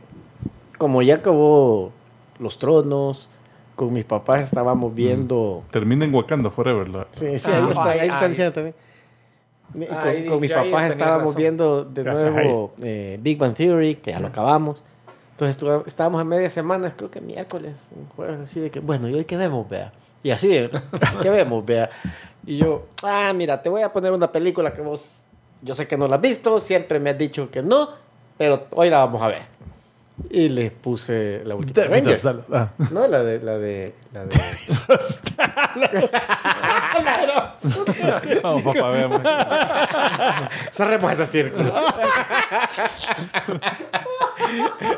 como ya acabó Los Tronos, con mis papás estábamos viendo... Termina en Wakanda Forever. La, Sí, sí, Ah, ahí, está, ay, ahí están ay. diciendo también. Mi- Con, Ay, con mis papás estábamos razón. viendo de Gracias, nuevo eh, Big Bang Theory, que ya lo acabamos. Entonces estábamos a media semana, creo que miércoles, jueves, así de que, bueno, ¿y hoy qué vemos, vea? Y así, de, ¿qué vemos, vea? Y yo, ah, mira, te voy a poner una película que vos, yo sé que no la has visto, siempre me has dicho que no, pero hoy la vamos a ver. Y les puse la última Avengers. Ah. No, la de, la de, la de... Vamos, papá, veamos. Cerremos ese círculo.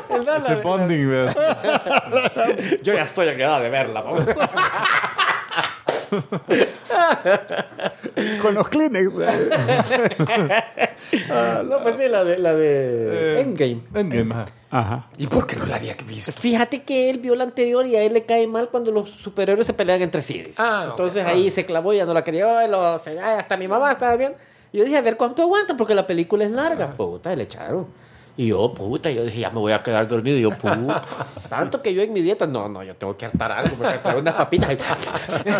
No, la Ese de- bonding, ¿verdad? Yo ya estoy en edad de verla. vamos. Con los Kleenex. No, pues sí, la de, la de Eh, Endgame. Endgame, ajá. Ajá. ¿Y por qué no la había visto? Fíjate que él vio la anterior y a él le cae mal cuando los superhéroes se pelean entre sí. Ah. Entonces Ah. ahí se clavó y ya no la quería ver. Lo, se- ay, hasta mi mamá estaba bien. Y yo dije, a ver cuánto aguanta porque la película es larga. Puta, y le echaron. Y yo, puta, yo dije, ya me voy a quedar dormido. Y yo, puta. Tanto que yo en mi dieta, no, no, yo tengo que hartar algo, me voy a unas papitas.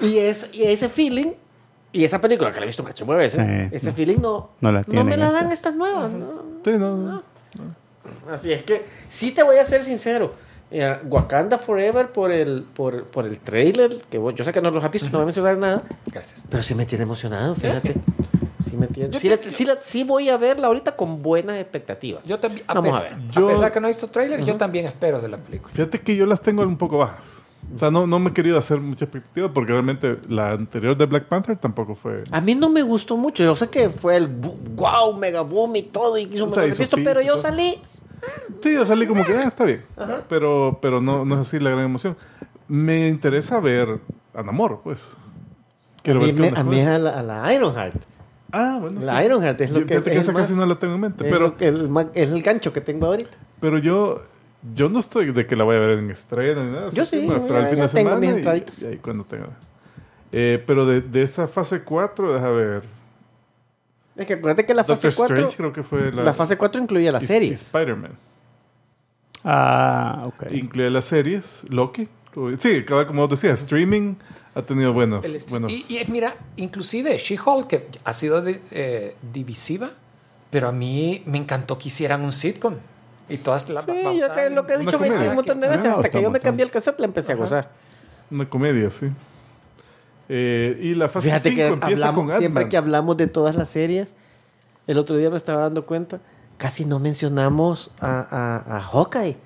y, es, y ese feeling, y esa película que la he visto un cacho de veces, Sí, ese no. feeling no, No la me tienen la dan estas. estas nuevas. ¿no? Sí, no, no. Así es que, sí te voy a ser sincero. eh, Wakanda Forever por el, por, por el trailer, que vos- yo sé que no los has visto, no voy a mencionar nada, Gracias. pero sí me tiene emocionado, fíjate. Sí, me sí, te- la- sí la- sí voy a verla ahorita con buenas expectativas. Yo también, a, Vamos a ver. Yo- a pesar que no he visto trailer, yo también espero de la película. Fíjate que yo las tengo un poco bajas. O sea, no, no me he querido hacer mucha expectativa porque realmente la anterior de Black Panther tampoco fue. A mí no me gustó mucho. Yo sé que fue el wow, mega boom y todo, y hizo un O sea, visto, pero yo todo. salí. Sí, yo salí como que, ah, está bien. Pero, pero no, no es así la gran emoción. Me interesa ver a Namor, pues. A Quiero mí, ver qué me- a mí es a la, a la Ironheart. Ah, bueno, La sí. Ironheart es lo Yo- que- es esa casi más- no la tengo en mente. Es, Pero, lo que- el, es el gancho que tengo ahorita. pero yo, yo no estoy de que la voy a ver en estreno ni nada. Yo que, sí, bueno, pero al fin de semana y, y ahí cuando tenga. Eh, pero de, de esa fase 4, deja ver. Es que acuérdate que la fase Doctor 4. Strange creo que fue la, La fase 4 incluía las y- series. Spider-Man. Ah, ok. Incluye las series, Loki. Sí, como vos decías, streaming ha tenido buenos. Buenos y, y, mira, inclusive She-Hulk, que ha sido de- eh, divisiva, pero a mí me encantó que hicieran un sitcom. Y todas las Sí, yo te, lo que he dicho comedia. un montón de veces. Hasta que yo me cambié el cassette, la empecé a gozar. Una comedia, sí. Eh, y la fase Fíjate 5 que empieza hablamos, con siempre que hablamos de todas las series, el otro día me estaba dando cuenta, casi no mencionamos a, a, a Hawkeye.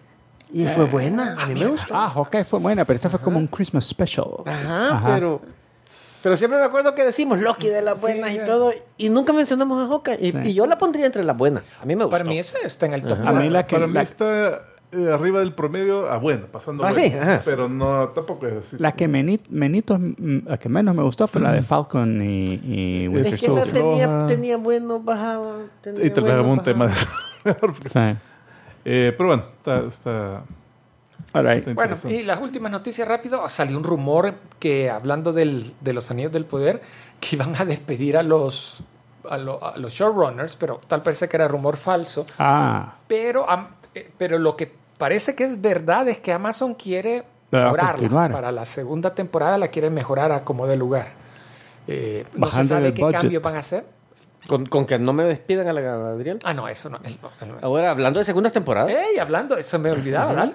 Y fue buena, a mí me gustó. Ah, Hawkeye fue buena, pero esa fue como un Christmas special. Ajá, Ajá. pero. Pero siempre me acuerdo que decimos Loki de las buenas y todo, y nunca mencionamos a Hawkeye. Y, Sí. y yo la pondría entre las buenas. A mí me gustó. Para mí esa está en el top. A mí la que, Para mí la, está eh, arriba del promedio a buena, pasando Ah, sí. Pero no, tampoco es así. la que, meni- menitos, mm, la que menos me gustó fue la de Falcon y, y Winter es que esa tenía, bueno, bajaba. tenía Y te bueno, un bajaba. tema de Sí. Eh, pero bueno, está, está, All right. está Bueno, y las últimas noticias rápido, salió un rumor que hablando del- de los anillos del poder, que iban a despedir a los, a, lo- a los showrunners, pero tal parece que era rumor falso. Ah, Pero, eh, pero lo que parece que es verdad es que Amazon quiere mejorarla. Para la segunda temporada la quiere mejorar a como de lugar. Eh, no se Bajando sabe el qué budget. cambios van a hacer. Con, con que no me despidan a la Gabriel. Ah, no, eso no. él no, él no. Ahora, hablando de segundas temporadas, Ey, hablando, eso me olvidaba, dale.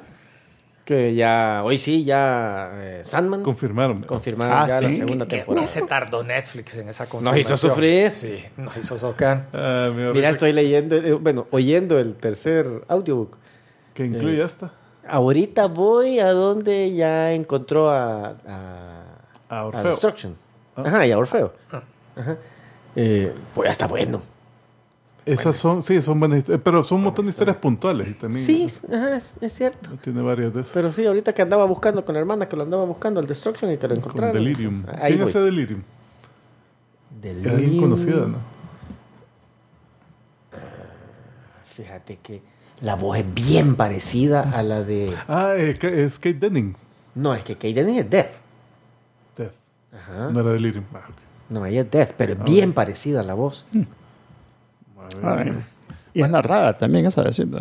que ya, hoy sí, ya eh, Sandman confirmaron. confirmaron Ah, ya la sí. segunda ¿Qué, temporada. qué se tardó Netflix en esa Nos confirmación? hizo sufrir. Sí, nos hizo socar. Ah, mi Mira, ahorita estoy leyendo, eh, bueno, oyendo el tercer audiobook. Que incluye eh, esta. Ahorita voy a donde ya encontró a, a, A a Orfeo. Destruction. Ah. Ajá, y a Orfeo. Ajá. Eh, pues ya está bueno. Esas son, sí, son buenas historias, pero son un montón de historias puntuales y también Sí, ajá, es, es cierto. tiene varias de esas. Pero sí, ahorita que andaba buscando con la hermana, que lo andaba buscando el Destruction y que lo con encontraron. Delirium. Ahí ¿Quién voy. hace Delirium? Era Delirium. alguien conocida, ¿no? Fíjate que la voz es bien parecida a la de... Ah, eh, Ka- es Kate Denning. No, es que Kate Dennis es Death. Death. Ajá. No era Delirium. Ah, ok. No, ella es Death, pero es bien parecida a la voz. A ver. Y es narrada también, esa decir. ¿no?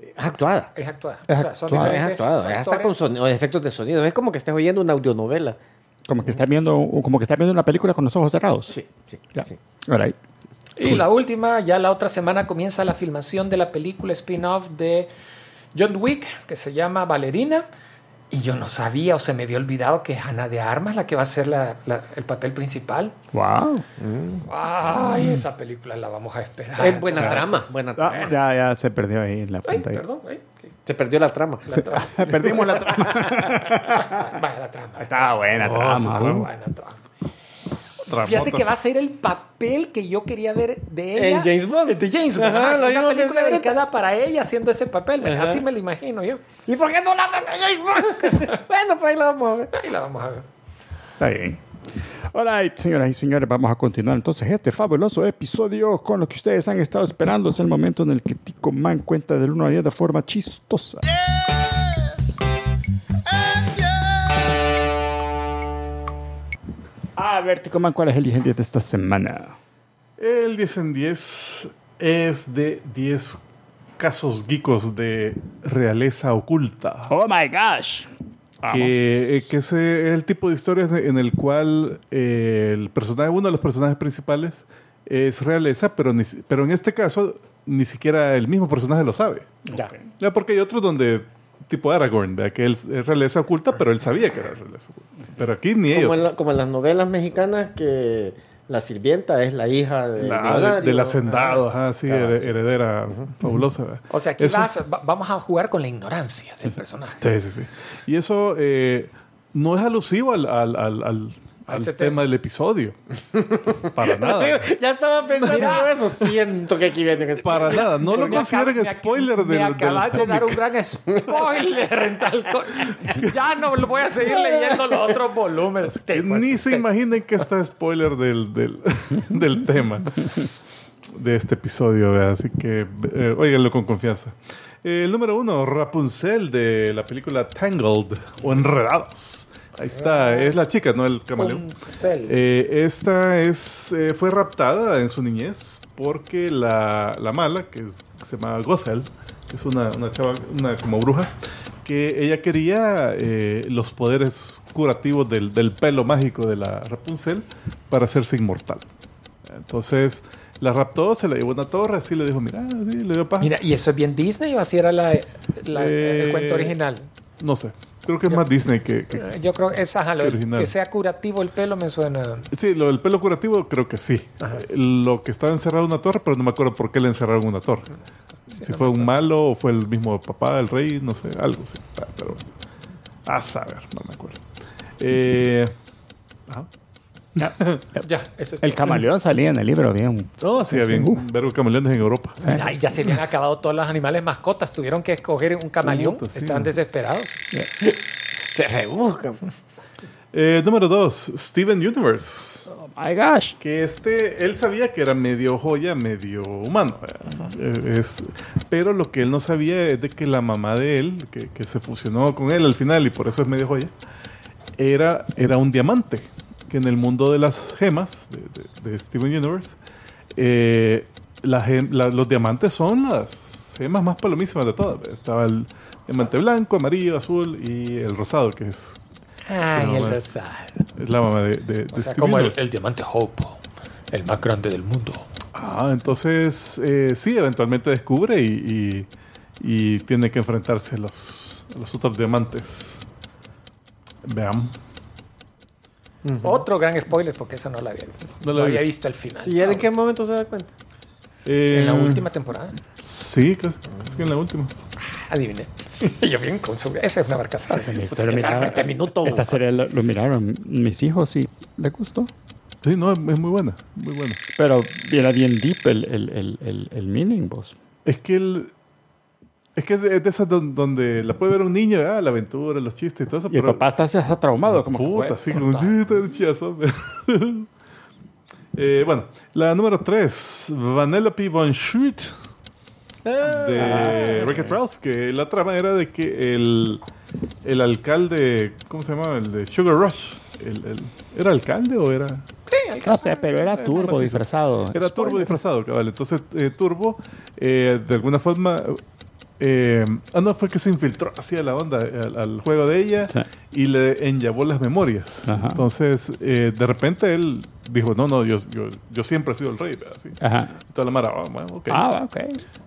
Es actuada. Es actuada. Es O sea, son actuada. Es diferentes actuada. Ya está con sonido, efectos de sonido. Es como que estás oyendo una audionovela. Como que estás viendo, como que estás viendo una película con los ojos cerrados. Sí, sí. Ya. sí. All right. Y la última, ya la otra semana comienza la filmación de la película spin-off de John Wick, que se llama Valerina. Y yo no sabía o se me había olvidado que es Ana de Armas la que va a ser la- la- el papel principal. Wow. Ay, esa película la vamos a esperar. Es buena Gracias. trama. Buena Ah, ya, ya se perdió ahí en la Ay, pantalla. perdón. ay, Se perdió la trama. la trama. Perdimos la trama. Vaya, la trama. Estaba buena Oh, trama. ¿no? Buena trama. Fíjate que va a ser el papel que yo quería ver de ella. En James Bond. De James Bond. Ajá, lo una película dedicada para ella haciendo ese papel. Ajá. Así me lo imagino yo. ¿Y por qué no la hacen de James Bond? bueno, pues ahí la vamos a ver. Ahí la vamos a ver. Está bien. Alright, señoras y señores, vamos a continuar entonces este fabuloso episodio con lo que ustedes han estado esperando. Es el momento en el que Tico Man cuenta del 1 a 10 de forma chistosa. A ver, Tico Man, ¿cuál es el 10 en 10 de esta semana? El 10 en 10 es de 10 casos geekos de realeza oculta. Oh my gosh. Que, eh, que es el tipo de historias en el cual eh, el personaje, uno de los personajes principales es realeza, pero, ni pero en este caso ni siquiera el mismo personaje lo sabe. Ya. Ya, porque hay otros donde, tipo Aragorn, ¿verdad? que él es realeza oculta, pero él sabía que era realeza oculta. Pero aquí ni ellos. Como en, la- como en las novelas mexicanas que la sirvienta es la hija de, La- del hacendado, ajá, sí, sí. heredera fabulosa. ¿verdad? O sea, aquí Eso- vas- va- vamos a jugar con la ignorancia del personaje. Sí, sí, sí. Y eso eh, no es alusivo al, al, al, al tema tema. del episodio. Para nada. ya estaba pensando en eso. Siento que aquí viene. Para nada. No lo consideren spoiler del, Me acabas de dar un gran spoiler en tal Ya no lo voy a seguir leyendo los otros volúmenes. Que ni se imaginen que está spoiler del, del, del tema de este episodio. ¿verdad? Así que eh, óiganlo con confianza. Eh, el número uno, Rapunzel de la película Tangled o Enredados. Ahí está, es la chica, no el camaleón. Eh, esta es, eh, fue raptada en su niñez porque la, la mala, que es- se llama Gothel, que es una, una chava, una como bruja, que ella quería eh, los poderes curativos del, del pelo mágico de la Rapunzel para hacerse inmortal. Entonces la raptó, se la llevó a una torre, así le dijo, mira, sí, le dio paja. Mira, ¿y eso es bien Disney o así era la, la- Eh, el cuento original? No sé, creo que es más Disney que... que- Yo creo que esa, ajá, lo- original. que sea curativo el pelo me suena. Sí, lo del pelo curativo creo que sí. Eh, Lo que estaba encerrado en una torre, pero no me acuerdo por qué le encerraron en una torre. si fue un malo o fue el mismo papá, el rey, no sé, algo sí. Ah, Pero a saber, no me acuerdo. Eh, ajá. Ya, eso es El todo. camaleón salía en el libro bien. No, sí, había Uf. verbo camaleones en Europa. Mira, y ya se habían acabado todos los animales mascotas. Tuvieron que escoger un camaleón. Puta, sí. Estaban desesperados. Se rebusca. Eh, número dos, Steven Universe. Oh my gosh. Que este, él sabía que era medio joya, medio humano. eh, es- pero lo que él no sabía es de que la mamá de él, que, que se fusionó con él al final y por eso es medio joya, era, era un diamante. Que en el mundo de las gemas de, de- de Steven Universe, eh, la gem- la- los diamantes son las gemas más palomísimas de todas. Estaba el diamante blanco, amarillo, azul y el rosado, que es, Ay, el es- rosado. es la mamá de, de, O de sea, Steven como el, diamante Hope, el más grande del mundo. Ah, entonces eh, sí, eventualmente descubre y, y- y tiene que enfrentarse a los, a los otros diamantes. Veamos. Otro gran spoiler, porque esa no la había, No no la había vi. visto al final. ¿Y él en qué momento se da cuenta? Eh, En la última temporada. Sí, casi, casi que en la última. Adiviné. Yo bien con su... Esa es una barcaza. Esta serie miraron- Este minuto. Esta serie lo, lo miraron mis hijos y les gustó. Sí, no, es, es muy buena, muy buena. Pero era bien deep el, el, el, el, el meaning, vos. Es que el, es que es de, es de esas don- donde, la puede ver un niño, ah, la aventura, los chistes y todo eso. Y el pero- papá está, está traumado, como que, Puta, "Güey, así como "Sí, está un chiazo". Eh, bueno, la número 3, Vanellope von Schmidt de Wreck-It Ralph, que la trama era de que el, el alcalde, ¿cómo se llamaba? El de Sugar Rush. El, el- ¿Era alcalde o era...? No sé, pero era turbo disfrazado. Era Turbo disfrazado, cabal. Entonces, eh, Turbo, eh, de alguna forma. Eh, ah, no, fue que se infiltró hacia la onda al, juego de ella. Y le enyabó las memorias. Ajá. Entonces, eh, de repente él dijo: No, no, yo, yo, yo siempre he sido el rey. Así. Ajá. Toda la mara, "Ah, bueno, ok. Ah, ok.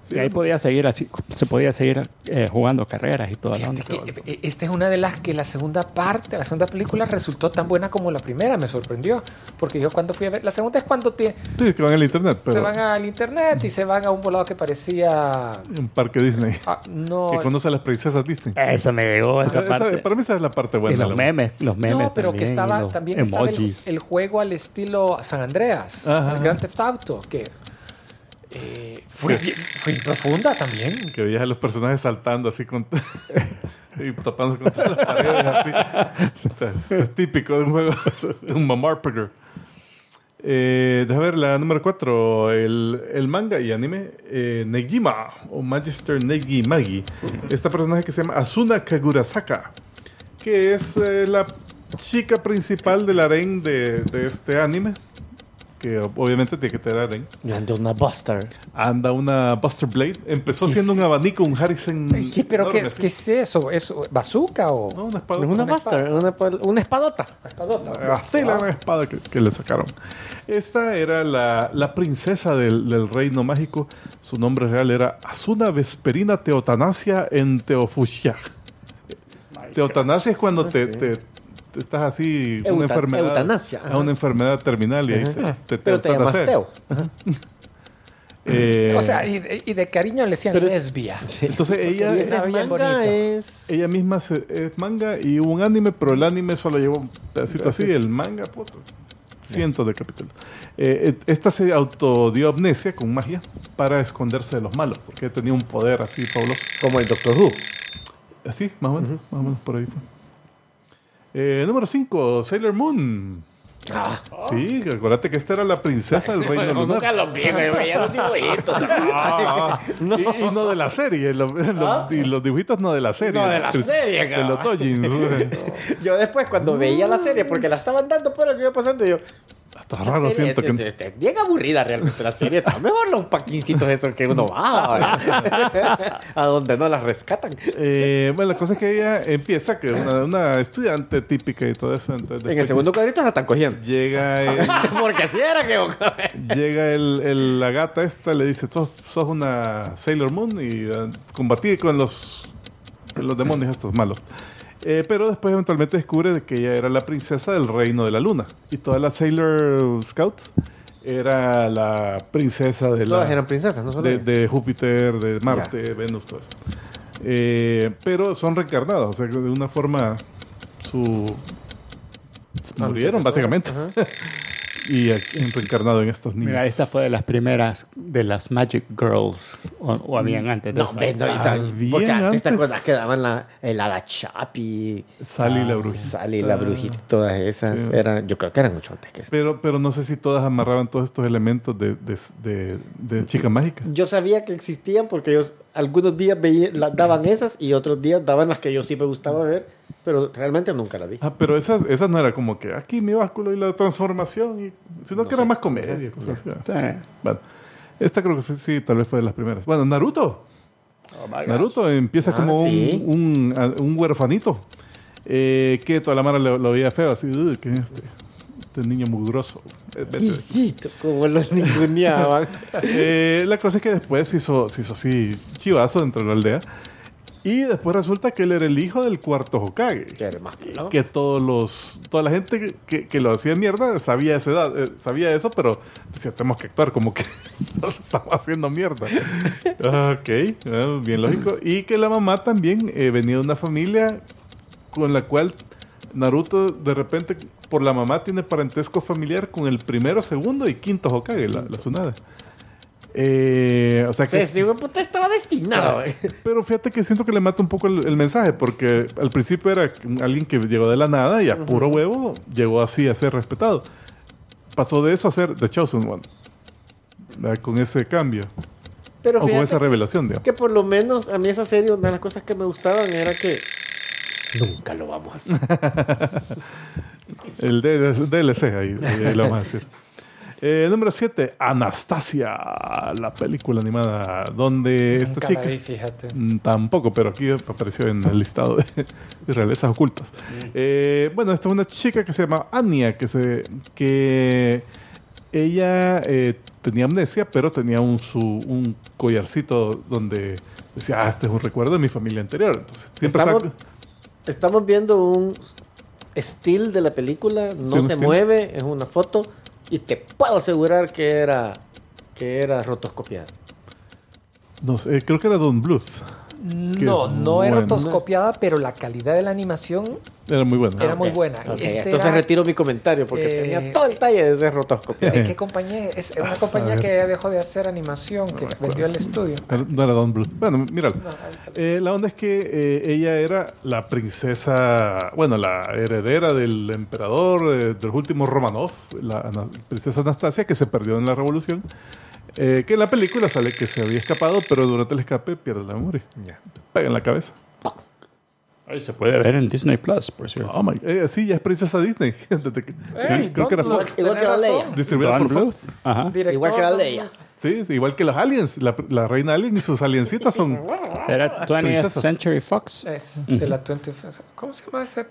Sí, y ahí podía seguir así, se podía seguir eh, jugando carreras y. Fíjate que, eh, esta es una de las que la segunda parte, la segunda película resultó tan buena como la primera, me sorprendió. Porque yo cuando fui a ver, la segunda es cuando te- Sí, que van al internet, se pero van al internet y se van a un volado que parecía... un parque Disney. ah, no, que conoce a las princesas Disney. Eso me llegó esa Esa- parte. para mí esa es la parte y buena. los la- memes, los memes no, pero que también, y estaba los también estaba el, el juego al estilo San Andreas, Ajá. el Grand Theft Auto, que eh, fue, bien- fue profunda también. Que veías a los personajes saltando así con... y tapándose contra las paredes así. O sea, es, es típico de un juego, es un mamarpeger. Eh, deja ver la número 4, el, el manga y anime eh, Negima o Magister Negi Magi. Esta personaje que se llama Asuna Kagurasaka, que es eh, la chica principal del harén de, de este anime. que obviamente tiene que tener arena. Y anda una Buster. Anda una Buster Blade. Empezó siendo un abanico, un Harrison. Sí, pero ¿qué, qué es eso? ¿Es bazooka o No, una espada. Es una Una Buster, una, pa- una espadota. espadota? Así la espada que, que le sacaron. Esta era la, la princesa del, del reino mágico. Su nombre real era Asuna Vesperina Teotanasia en Teofushia. Teotanasia es cuando te, te- te estás así, una Euta- enfermedad. eutanasia, a ajá. una enfermedad terminal y ahí te, te, Pero te llamas. Teo. Eh, O sea, y de, y de cariño le decían es- lesbia. entonces ella, bien manga es... ella misma se- es manga y hubo un anime, pero el anime solo llevó un pedacito así, el manga, puto, cientos de capítulos. Eh, eh, esta se autodió amnesia con magia para esconderse de los malos, porque tenía un poder así fabuloso. Como el Doctor Who. Así, más o menos, más o menos por ahí fue. Eh, número 5, Sailor Moon. Ah, Sí, acuérdate que esta era la princesa del reino lunar. Nunca los vi, güey, veía los dibujitos. Ah, Y, y no de la serie, lo- lo- y los dibujitos no de la serie. No de la serie, De los dojins. Yo después, cuando veía la serie, porque la estaban dando por lo que iba pasando, yo... Está raro, serie siento que... es- bien aburrida realmente la serie. Está mejor los paquincitos esos que uno va a donde no las rescatan. Eh, bueno, la cosa es que ella empieza, que es una, una estudiante típica y todo eso. entonces En el segundo cuadrito la están cogiendo. Llega, el, porque así era que... llega el, el- la gata esta, le dice, sos, sos una Sailor Moon y eh, combatí con los, con los demonios estos malos. Eh, pero después eventualmente descubre de que ella era la princesa del reino de la luna. Y todas las Sailor Scouts era la princesa de la... Todas eran princesas, no solo de, Júpiter, de Marte, Venus, todo eso. Eh, pero son reencarnadas, o sea, que de una forma su murieron básicamente. y reencarnado en estos niños. Mira, esta fue de las primeras de las Magic Girls. O, o habían antes de No, no, y Ah, tal, bien porque antes te antes. acuerdas que daban la, el Hada Chapi, Sally la brujita. Sally, la brujita, todas esas. Sí. Eran, yo creo que eran mucho antes que eso. Pero, pero no sé si todas amarraban todos estos elementos de, de, de- de chica mágica. Yo sabía que existían porque ellos algunos días veía, la- daban esas y otros días daban las que yo sí me gustaba ver, pero realmente nunca las vi. Ah, pero esas, esas no era como que aquí mi básculo y la transformación, y, sino que era más comedia. Cosas así. Sí. Bueno, esta creo que fue- sí, tal vez fue de las primeras. Bueno, Naruto. Oh my God. Naruto empieza Ah, como un- sí. un, a- un huerfanito eh, que toda la mara lo, lo veía feo, así, "Uy, ¿qué es este? Este niño mugroso. Eh, vete". Isito, como los ninguneaban. Eh, la cosa es que después se hizo, se hizo así chivazo dentro de la aldea. Y después resulta que él era el hijo del cuarto Hokage. Más pelado. Que todos los, toda la gente que, que- que lo hacía mierda sabía esa edad, eh, sabía eso, pero decía, tenemos que actuar como que nos estamos haciendo mierda. ok, eh, bien lógico. Y que la mamá también eh, venía de una familia con la cual Naruto de repente por la mamá tiene parentesco familiar con el primero, segundo y quinto Hokage, la, la Tsunade. Eh, o sea Sí, que hijo de puta estaba destinado. eh. pero fíjate que siento que le mata un poco el, el mensaje, porque al principio era alguien que llegó de la nada y a puro huevo llegó así a ser respetado. Pasó de eso a ser The Chosen One. ¿verdad? Con ese cambio. Pero o con esa revelación, digamos. que por lo menos a mí esa serie, una de las cosas que me gustaban era que nunca lo vamos a hacer. El DLC, ahí, ahí lo vamos a decir. Eh, número 7, Anastasia, la película animada donde esta chica... la vi, fíjate. Mm, Tampoco, pero aquí apareció en el listado de, de realezas ocultas. Eh, bueno, esta es una chica que se llama Anya, que, se, que ella eh, tenía amnesia, pero tenía un, su, un collarcito donde decía, ah, este es un recuerdo de mi familia anterior. Entonces, siempre Estamos, está- estamos viendo un estilo de la película, no Sí, se still. mueve, es una foto y te puedo asegurar que era que era rotoscopiada. no sé, creo que era Don Bluth. No, no era rotoscopiada, pero la calidad de la animación Era muy bueno. era muy buena. Este Entonces era- retiro mi comentario porque eh, tenía todo el talle de ser rotoscopiado. ¿De qué compañía? Es una A compañía que dejó de hacer animación, que acuerdo. vendió el estudio. No era Don Bluth. Bueno, míralo. No, Eh, la onda es que eh, ella era la princesa, bueno, la heredera del emperador eh, de los últimos Romanov, la princesa Anastasia, que se perdió en la revolución. Eh, que en la película sale que se había escapado, pero durante el escape pierde la memoria. Pega en la cabeza. Ahí se puede ver en Disney Plus, por cierto. Oh my, eh, sí, ya es princesa Disney. Ey, creo que era Fox. Igual que la Leia. Distribuida Don por Fox. Ajá. Director Igual que la Leia. Sí, sí, igual que los aliens. La, la reina alien y sus aliencitas son. Era 20th Princesas. Century Fox. Es de la 20 ¿Cómo se llama esa?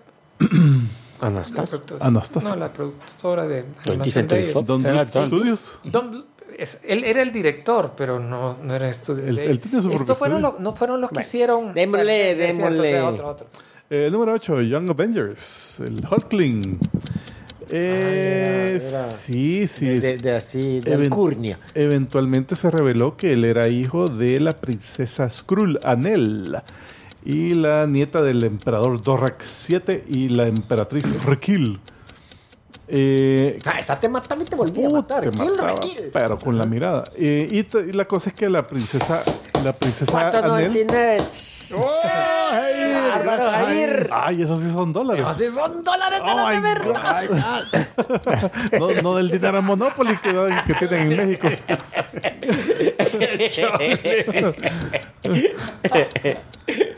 Anastasia. Anastasia. No, la productora de 20th Animación Century. Fox. Don Bluth Studios. Don Bluth, es- él era el director, pero no, no era estudio. Él- de- él tiene su Esto fueron lo- no fueron los que hicieron. démosle, démosle. Otro, otro. Eh, número 8, Young Avengers. El Hulkling. Eh, Ah, sí, sí. De, es- de- de así, de alcurnia. Eventualmente se reveló que él era hijo de la princesa Skrull, Anel, y la nieta del emperador Dorak VII y la emperatriz Rekil. Eh, Ah, esa te también te volvía a matar. te Kill, mataba, kill. pero con la mirada. Eh, y la cosa es que la princesa, la princesa Anel, 499. Jair, Bárbaro, Jair. ay, esos sí son dólares. Así son dólares de Oh de my verdad. No, no del dinero Monopoly que, que tienen en México.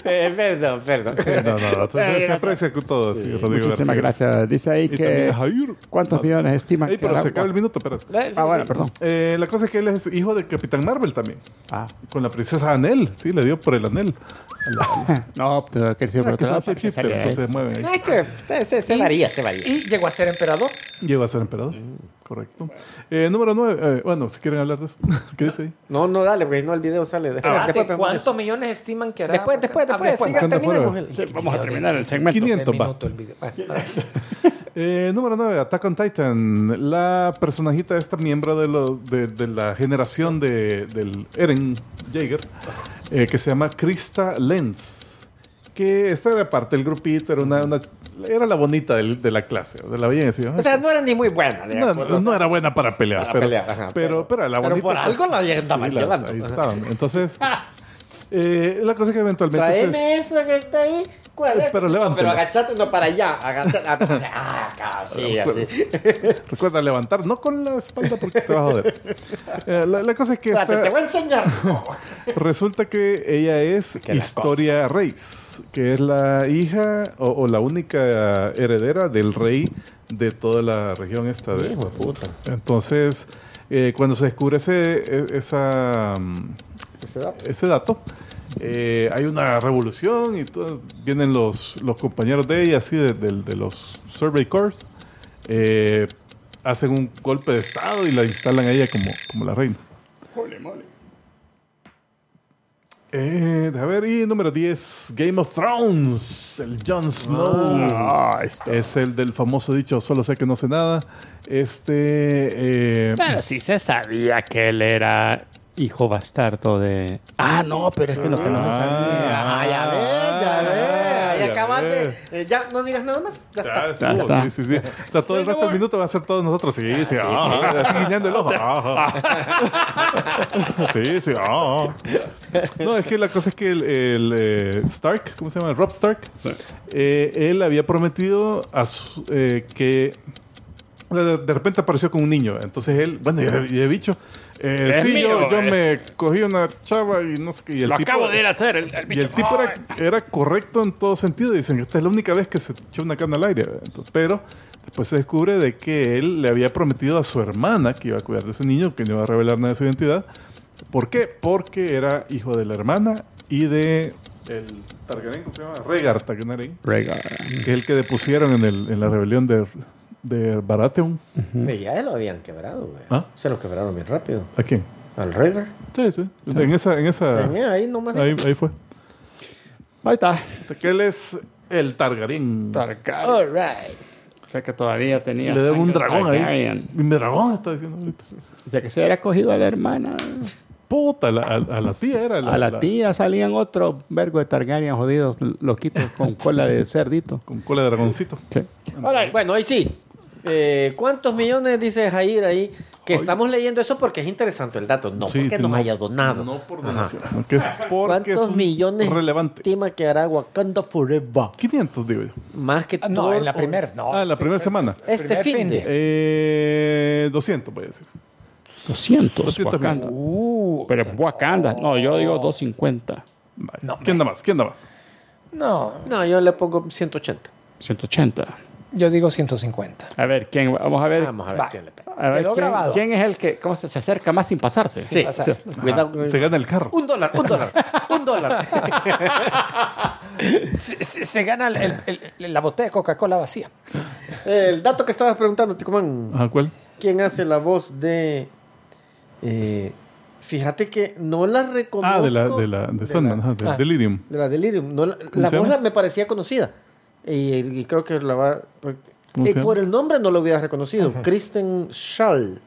Eh, perdón, perdón. No, no, no, se, se aprecia con todo, sí, Rodrigo Muchísimas García. gracias. Dice ahí Y también que... Jair. ¿Cuántos Ah, millones estiman Ey, que pero se acaba el minuto, espérate. Ah, bueno, perdón. Eh, la cosa es que él es hijo de Capitán Marvel también. Ah. Con la princesa Anel, sí, le dio por el anel. No, decir por Ah, otro lado, para que entonces se mueven ahí. Es que se, se, se Y- varía, se varía. Y llegó a ser emperador. Llegó a ser emperador. Correcto. Eh, número 9. bueno, si quieren hablar de eso. ¿Qué dice ahí? No, no, dale, porque no el video sale. Después, Ah, después ¿de vemos ¿Cuántos millones estiman que hará? Después, después, Ah, después. Siga, Buscando terminemos. fuera. el- Sí, vamos a terminar el segmento. 500 va. el video. Bueno. Eh, número 9, Attack on Titan. La personajita esta miembro de, los de, de la generación de, del Eren Jaeger, eh, que se llama Krista Lenz. Que esta era parte del grupito, era, una, una- era la bonita de la clase, de la belleza. O sea, no era ni muy buena. no, digamos, no- no era buena para pelear, Para pero, pelear, ajá, pero, pero- pero, la pero bonita. por algo la Sí, la- llevando, ahí ajá. estaban. Entonces, eh, la cosa es que eventualmente. se- Tráeme eso que está ahí. ¿Cuál es? Pero No, levántelo. Pero agachate, no para allá. Agachate. Ah, acá, así, así. Recuerda levantar, no con la espalda porque te va a joder. Eh, la, la cosa es que. Espérate, esta- te voy a enseñar. Resulta que ella es Que Historia Reis, que es la hija o, o la única heredera del rey de toda la región esta de. Hijo de puta. Entonces, eh, cuando se descubre ese, e- esa, mm, Ese dato. ese dato, eh, hay una revolución y todo- vienen los, los compañeros de ella, así, de, de- de los Survey Corps, eh, hacen un golpe de estado y la instalan a ella como, como la reina. Eh, a ver, y número 10, Game of Thrones, el Jon Snow. Ah. Es el del famoso dicho, solo sé que no sé nada. Este... eh, Pero sí se sabía que él era hijo bastardo de... Ah, no, pero es que lo que no se sabía... Ah, ya ves, ya ves. Ahí ya acabaste. Eh, ya no digas nada más. Ya Ya está. estuvo, está. Sí, sí, sí. O sea, todo el resto del minuto va a ser todos nosotros. Sí, sí, ah, así guiñando el ojo. Ah, ah. Sí, sí, ah, ah. No, es que la cosa es que el, el, eh, Stark, ¿cómo se llama? Rob Stark, eh, él había prometido a su- eh, que de, de repente apareció con un niño. Entonces él, bueno, ya he dicho, eh, sí, yo, mío, yo me cogí una chava y no sé qué. Y el Lo tipo, acabo de ir a hacer, el, el y el tipo era, era correcto en todo sentido. Dicen que esta es la única vez que se echó una cana al aire. Entonces, pero después se descubre de que él le había prometido a su hermana que iba a cuidar de ese niño, que no iba a revelar nada de su identidad. ¿Por qué? Porque era hijo de la hermana y de el Targaryen, ¿cómo se llama? Rhaegar Targaryen, Rhaegar. que es el que depusieron en, el, en la rebelión de, de Baratheon. Ya lo habían quebrado, güey. ¿Ah? Se lo quebraron bien rápido. ¿A quién? Al Rhaegar. Sí, sí. En esa... En esa Eh, Ahí nomás. ahí, ahí fue. Ahí está. O sea, que él es el Targaryen. Targaryen. All right. O sea que todavía tenía le debo un dragón ahí. Targaryen. Mi dragón está diciendo ahorita. O sea que se hubiera cogido a la hermana. Puta, la- a, a la tía era. a la, tía salían otro vergo de Targaryen jodidos, loquitos con cola de cerdito. Con cola de dragoncito. Sí. All right. Bueno, ahí sí. Eh, ¿Cuántos millones dice Jair ahí? Que estamos leyendo eso porque es interesante el dato. No Sí, porque sí, nos no. haya donado. No por donación, sino que es porque es ¿Cuántos millones relevante. estima que hará Wakanda Forever? 500, digo yo. Más que Ah, No, todo- en la primera. No. ah, la primera semana. Este primer fin de- Eh, 200, voy a decir. 200, 200 Wakanda. Uh, Pero Wakanda, no, yo digo 250. Vale. No, ¿Quién da más? ¿Quién da más? No, No, yo le pongo 180. 180. Yo digo 150. A ver, ¿quién? Vamos a ver. Vamos a ver Va. quién le pega. A ver, Quedó ¿quién, grabado. quién es el que cómo se, se acerca más sin pasarse? Sí, pasarse. sí. Cuidado. Se gana el carro. Un dólar, un dólar, un dólar. Se, se- se gana el- el- el- la botella de Coca-Cola vacía. El dato que estabas preguntando, Ticomán. Ajá, ¿cuál? ¿Quién hace la voz de...? eh, fíjate que no la reconozco. Ah, de la de, la, de Sandman, ajá, de Ah. Delirium. de la Delirium. No, la ¿Cómo la se voz llama? la- me parecía conocida. Y, y creo que la va... ¿Cómo eh, por el nombre no lo hubiera reconocido. Kristen Schall.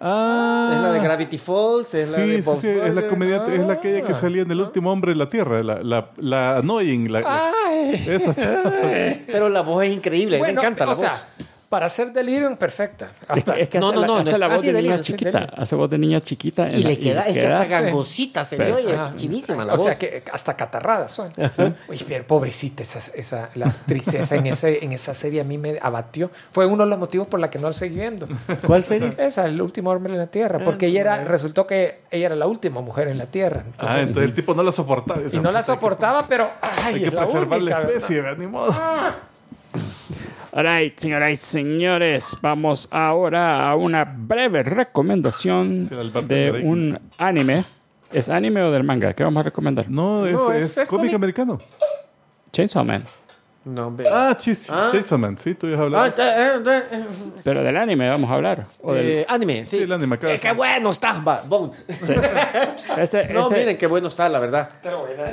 Ah. Es la de Gravity Falls, es la Sí, de sí, Bob sí, es la comediante, es la aquella que Ah. salía en El Último Hombre de la Tierra, la, la, la Annoying, la, la- esa chava. Pero la voz es increíble, Bueno, me encanta la o voz. sea, para hacer Delirium, perfecta. Hasta- Es que No, no, no, hace no la ah, voz de Delirium, niña chiquita. Hace voz de niña chiquita. y en la- le queda, es que hasta sí. gangosita se le oye, chivísima la o voz. sea, que hasta catarrada son. Uy, pero pobrecita esa, esa, la actriz esa en, ese, en esa serie a mí me abatió. Fue uno de los motivos por la que no la seguí viendo. ¿Cuál serie? Esa, el último hombre en la Tierra. Porque ella era, resultó que ella era la última mujer en la Tierra. Ah, Entonces, el tipo no la soportaba. y no la soportaba, pero ay, Hay que es la preservar única, la especie, ¿verdad? ni modo. Alright, señoras y señores, vamos ahora a una breve recomendación de un anime. ¿Es anime o del manga? ¿Qué vamos a recomendar? No, es, No, es, es- es cómic cómic. americano. Chainsaw Man. No, veo. Ah, chis, Ah. Chainsaw Man, sí, tú ya Ah, hablas. eh, eh, eh, Pero del anime vamos a hablar. O del- eh, anime, sí. Sí, el anime, claro. Eh, qué bueno está, va, bon. sí. Ese- No, ese- miren qué bueno está, la verdad.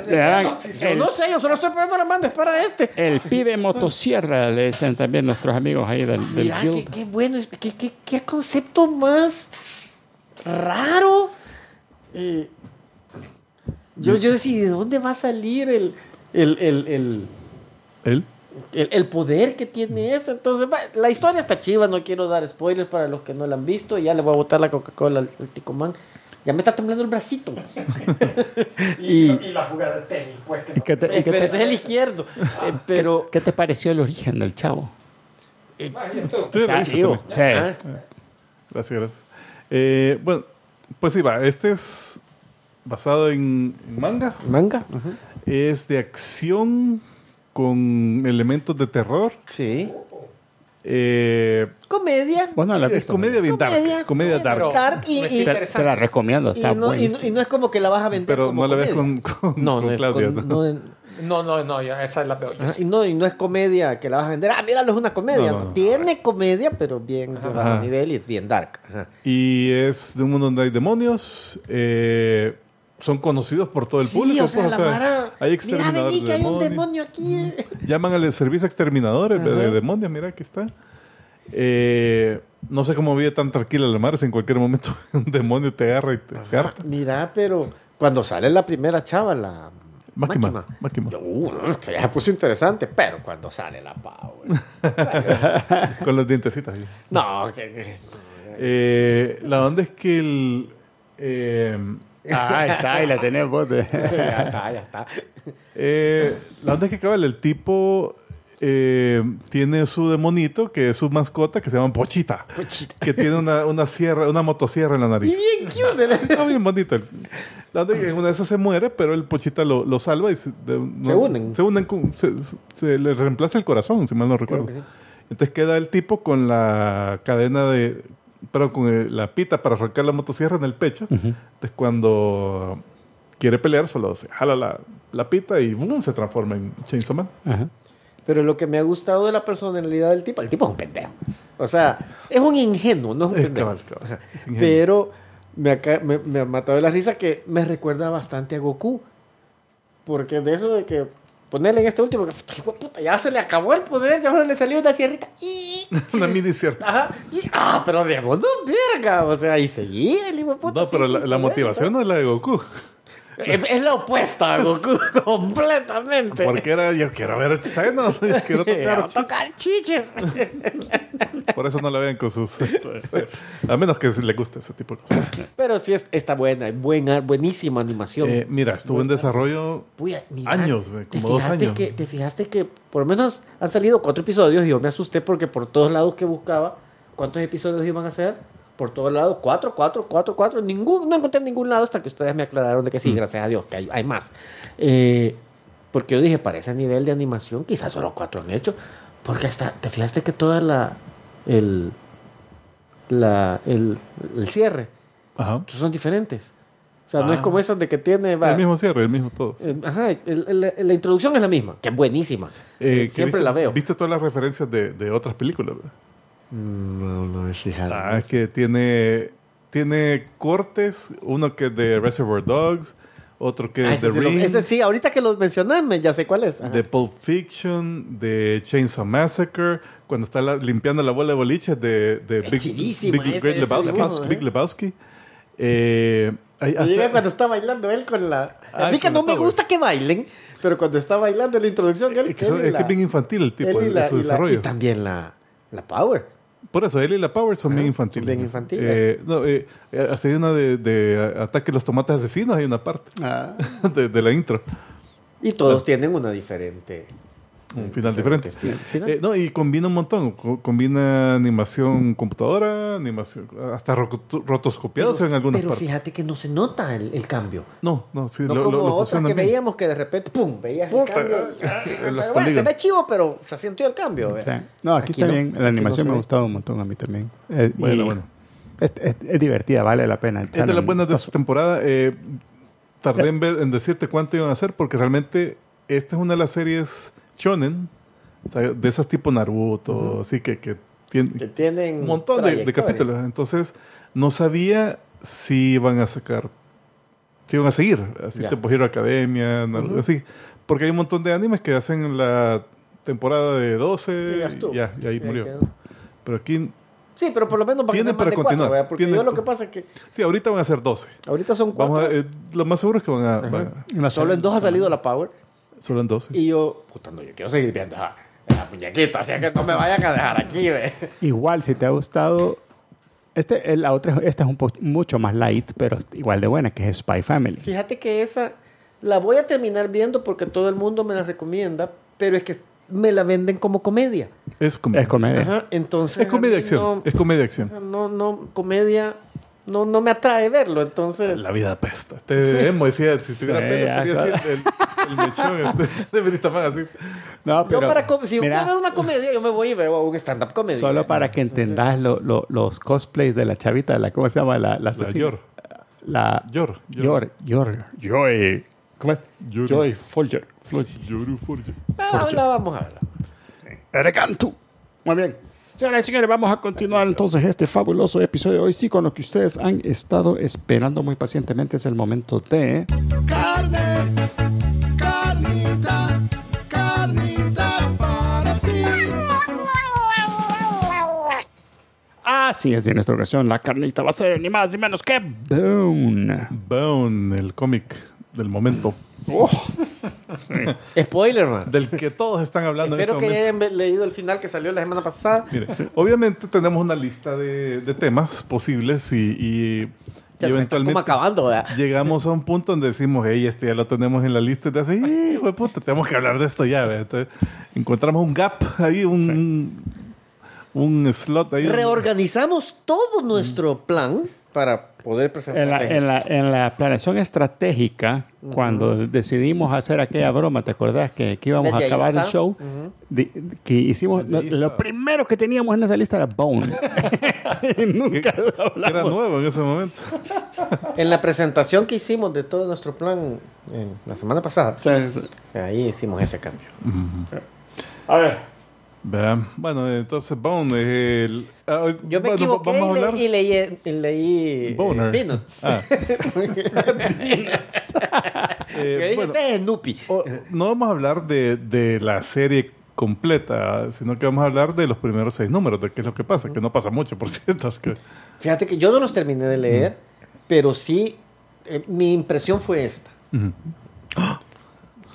le dan Yo el, no sé, yo solo estoy poniendo la mano, es para este. el pibe motosierra, le dicen también nuestros amigos ahí del, del Mira, qué, guild. qué bueno, qué, qué, qué concepto más raro. Eh, yo, yo decía, ¿de dónde va a salir el, el, el, el, Él. el- el poder que tiene esto? Entonces, la historia está chiva, no quiero dar spoilers para los que no la han visto. Ya le voy a botar la Coca-Cola al, al Ticomán. Ya me está temblando el bracito. y, Y la jugada de tenis, pues. que ¿Y qué te, y eh, qué pero te- ese es el izquierdo. Eh, pero, qué te pareció el origen del chavo? no- lo Ah, chivo. Sí. ah, Gracias, gracias. Eh, bueno, pues sí, va. Este es basado en, en manga. manga. Es de acción con elementos de terror. Sí. Eh, Comedia. Bueno, la es comedia bien Comedia, dark. Comedia comedia, dark. pero- dark y, y- Te, te la recomiendo, y está no, y, no, y no es como que la vas a vender Pero como no la ves comedia. con, con, no, con no con- ¿no? no, No, no, no, ya, esa es la peor. ajá, y, no, y no es comedia que la vas a vender. Ah, míralo, es una comedia. No, no, no. Tiene comedia, pero bien de bajo nivel y es bien dark. Ajá. Y es de un mundo donde hay demonios. eh, son conocidos por todo el Sí, público. o sea, pues, la o sea, vara. hay Mira, exterminadores vení de que hay un demonios. demonio aquí. eh. Llaman al servicio exterminadores de, Ajá. de demonios. Mira, aquí está. Eh, no sé cómo vive tan tranquila la mar si en cualquier momento un demonio te agarra y te, te harta. Mira, pero cuando sale la primera chava, la. Máquima. Máquima. Uh, no, esto ya se puso interesante, pero cuando sale la Power. Con los dientecitos. ahí. no, que- que- Eh, la onda es que el. eh, Ah, ahí está, ahí la tenés vos. ya está, ya está. eh, la onda es que cabal, el tipo eh, tiene su demonito, que es su mascota, que se llama Pochita. Pochita. Que tiene una, una sierra, una motosierra en la nariz. Bien cute. Está bien bonito. La onda es que en una de esas se muere, pero el Pochita lo, lo salva y se, de- no- Se unen. Se unen con- se, se le reemplaza el corazón, si mal no recuerdo. que sí. Entonces queda el tipo con la cadena de. Pero con el- la pita para arrancar la motosierra en el pecho. Entonces cuando quiere pelear, solo se jala la, la pita y ¡boom! se transforma en Chainsaw Man. Ajá. Pero lo que me ha gustado de la personalidad del tipo, el tipo es un pendejo. O sea, es un ingenuo, no es un Es pendejo. cabal, cabal. Ajá. Es ingenuo. Pero me, aca- me, me ha matado de la risa que me recuerda bastante a Goku. Porque de eso de que ponerle en este último, que puta, ya se le acabó el poder, ya le salió una sierrita. Y, Una mini ajá, y- ah, pero de modo verga. O sea, y seguía el hijo puta. No, pero la, la motivación no es la de Goku. Es, la opuesta a Goku, completamente. Porque era yo quiero ver senos, yo quiero tocar. tocar chiches. Por eso no la vean con sus. A menos que le guste ese tipo de cosas. Pero sí es, está buena, buena, buenísima animación. Eh, mira, estuvo en desarrollo. Mira, años, güey, ¿te como dos años. Que, te fijaste que por lo menos han salido cuatro episodios y yo me asusté porque por todos lados que buscaba, ¿cuántos episodios iban a ser? Por todos lados, cuatro, cuatro, cuatro, cuatro. Ningún, no encontré en ningún lado hasta que ustedes me aclararon de que sí, Mm. gracias a Dios, que hay, hay más. Eh, Porque yo dije, para ese nivel de animación, quizás solo cuatro han hecho. Porque hasta, te fijaste que toda la. El, la, el, el cierre Ajá. son diferentes. O sea, no es Ah. como esas de que tiene. va, El mismo cierre, el mismo todo. eh, ajá, el- el- la introducción es la misma, que es buenísima. Eh, que Siempre viste- la veo. ¿Viste todas las referencias de, de otras películas? verdad? No, no es Ah, es que tiene, tiene cortes, uno que es de Reservoir Dogs, otro que Ah, es de sí lo- Ring, ese sí, ahorita que lo mencionas, me- ya sé cuál es. Ajá. de Pulp Fiction, de Chainsaw Massacre, cuando está la- limpiando la bola de boliches de, de Big, Big- esa, Great Lebowski. uno, Big ¿eh? Lebowski. Eh, Me hasta- llega cuando está bailando él con la... A mí que no la me Power. gusta que bailen, pero cuando está bailando en la introducción, él, es que, son- él y es que la- es bien infantil el tipo y la- su y la- desarrollo. Y también la, la Power. Por eso, él y la Power son bien infantiles. bien infantiles. Eh, no, eh, eh, hay una de, de Ataque a los Tomates Asesinos, hay una parte Ah. de, de la intro. Y todos tienen una diferente... Un final diferente. final. Eh, no, y combina un montón. Co- Combina animación computadora, animación, hasta ro- rotoscopiados en algunas pero partes. fíjate que no se nota el, el cambio. No, no, sí, No lo, como lo- lo otras fusionan que bien. veíamos que de repente, ¡pum! Veías el cambio. ah, los Bueno, se ve chivo, pero se sintió el cambio. No, aquí, Aquí está no. bien. La animación no me ha gustado un montón a mí también. Eh, Bueno, y bueno. Es, es- es divertida, vale la pena. Es de las buenas de su temporada. Eh, tardé en, ver- en decirte cuánto iban a hacer porque realmente esta es una de las series shonen, o sea, de esas tipo Naruto, así que, que tiene Que tienen un montón de, de capítulos. Entonces, no sabía si iban a sacar, si iban a seguir, así Ya. tipo Hero Academia, Naruto, así. Porque hay un montón de animes que hacen la temporada de 12 Sí, ya y ya, y ahí Ya murió. quedó. Pero aquí, Sí, pero por lo menos van a Tiene ser más para de cuatro, continuar. ¿verdad? Porque Tiene- yo lo que pasa es que sí, ahorita van a ser 12. ahorita son cuatro. Vamos a, eh, lo más seguro es que van a, van a- Solo en dos ha salido la Power. Solo en 12. Y yo, puta, no, yo quiero seguir viendo a la muñequita, así que no me vayan a dejar aquí, ve. Igual, si te ha gustado. Este, la otra, esta es un po- mucho más light, pero igual de buena, que es Spy Family. Fíjate que esa la voy a terminar viendo porque todo el mundo me la recomienda, pero es que me la venden como comedia. Es comedia. Es comedia. Ajá, entonces. Es comedia acción. No, Es comedia acción. no, no, comedia. No, no me atrae verlo, entonces. La vida pesta. Este emo decía, si tuviera Sí, pelo, estaría claro. así el, el mechón este, de así. No, Yo para com- si mira, quiero ver una comedia, yo me voy y veo un stand-up comedy. Solo para que entendas lo- lo- los cosplays de la chavita, la, ¿cómo se llama? La, la La. Yor. La Yor. Yor. Yor. Joy. ¿Cómo es? Yor. Joy Folger. Yoru Forge. Ah, la vamos a ver. Eregantu. Muy bien. Señoras y señores, vamos a continuar entonces este fabuloso episodio de hoy. Sí, con lo que ustedes han estado esperando muy pacientemente. Es el momento de. Carne, carnita, carnita para ti. Así es, y en esta ocasión la carnita va a ser ni más ni menos que Bone. Bone, el cómic del momento. Oh, Spoiler, man. Del que todos están hablando Espero en que este momento. hayan leído el final que salió la semana pasada. Mire, obviamente tenemos una lista de, de temas posibles y, y, y Ya me está como eventualmente acabando, ¿verdad? llegamos a un punto donde decimos, hey, este ya lo tenemos en la lista hace, hijo de puta, tenemos que hablar de esto ya. ¿verdad? Entonces, encontramos un gap ahí, un, un slot ahí. Reorganizamos todo nuestro plan para poder presentar. En la, en, la, en la planeación estratégica, cuando decidimos hacer aquella broma, ¿te acordás que, que íbamos a acabar el show? Ujú. Di- que hicimos, Desde ahí lo, lo primero que teníamos en esa lista era Bone. Que, nunca que era hablamos. nuevo en ese momento. En la presentación que hicimos de todo nuestro plan en la semana pasada, Sí, sí. ahí hicimos ese cambio. A ver. Vean. Bueno, entonces Bone es el... ah, Yo me bueno, equivoqué vamos a y, le- hablar... y leí, y leí eh, Boner. Peanuts. Ah. Yo Eh, bueno, este es Snoopy. no vamos a hablar de, de la serie completa, sino que vamos a hablar de los primeros seis números, de qué es lo que pasa, que no pasa mucho, por cierto. es que- Fíjate que yo no los terminé de leer, pero sí, eh, mi impresión fue esta.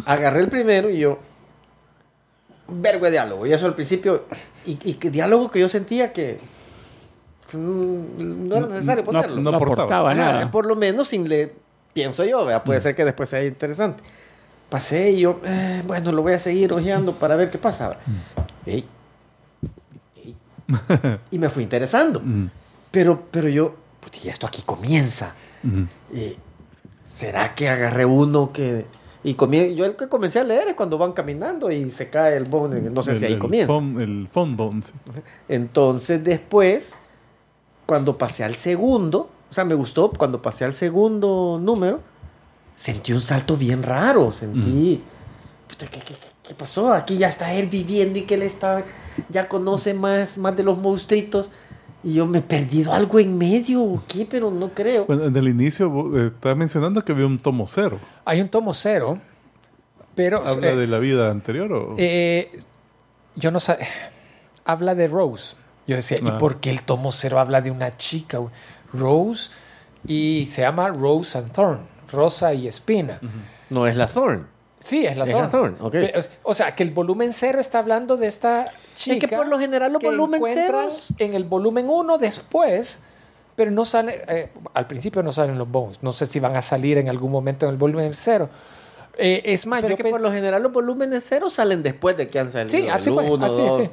Agarré el primero y yo, vergo de diálogo. Y eso al principio, y, y que diálogo que yo sentía que, mm, no era necesario No, ponerlo. no No aportaba. aportaba nada. Por lo menos sin le pienso yo, ¿verdad? puede ser que después sea interesante. Pasé y yo, eh, bueno, lo voy a seguir hojeando para ver qué pasa. Ey. Ey. y me fui interesando. Ujú. Pero, pero yo, pues, y esto aquí comienza. Ujú. Eh, ¿Será que agarré uno que Y comie- yo el que comencé a leer es cuando van caminando y se cae el bone. No sé el, si ahí el comienza. phone- el phone bone, sí. Entonces después, cuando pasé al segundo, o sea, me gustó, cuando pasé al segundo número, sentí un salto bien raro, sentí, puta, ¿qué, qué- qué pasó? Aquí ya está él viviendo y que él está, ya conoce más, más de los monstruitos. Y yo me he perdido algo en medio, ¿o qué? Pero no creo. Bueno, en el inicio eh, estabas mencionando que había un tomo cero. Hay un tomo cero, pero ¿Habla eh, de la vida anterior o...? eh, yo no sé, habla de Rose. Yo decía, ¿y Ah. por qué el tomo cero habla de una chica? Rose y se llama Rose and Thorn, Rosa y Espina. No es la Thorn. Sí, es la Es Thorn. la Thorn, ok. Pe- O sea, que el volumen cero está hablando de esta chica. Es que por lo general los volumen ceros- En el volumen uno después, pero no sale. eh, al principio no salen los bones. No sé si van a salir en algún momento en el volumen cero. Eh, es más, Pero yo es que por lo general los volúmenes cero salen después de que han salido. Sí, así el fue. uno, así, dos, sí.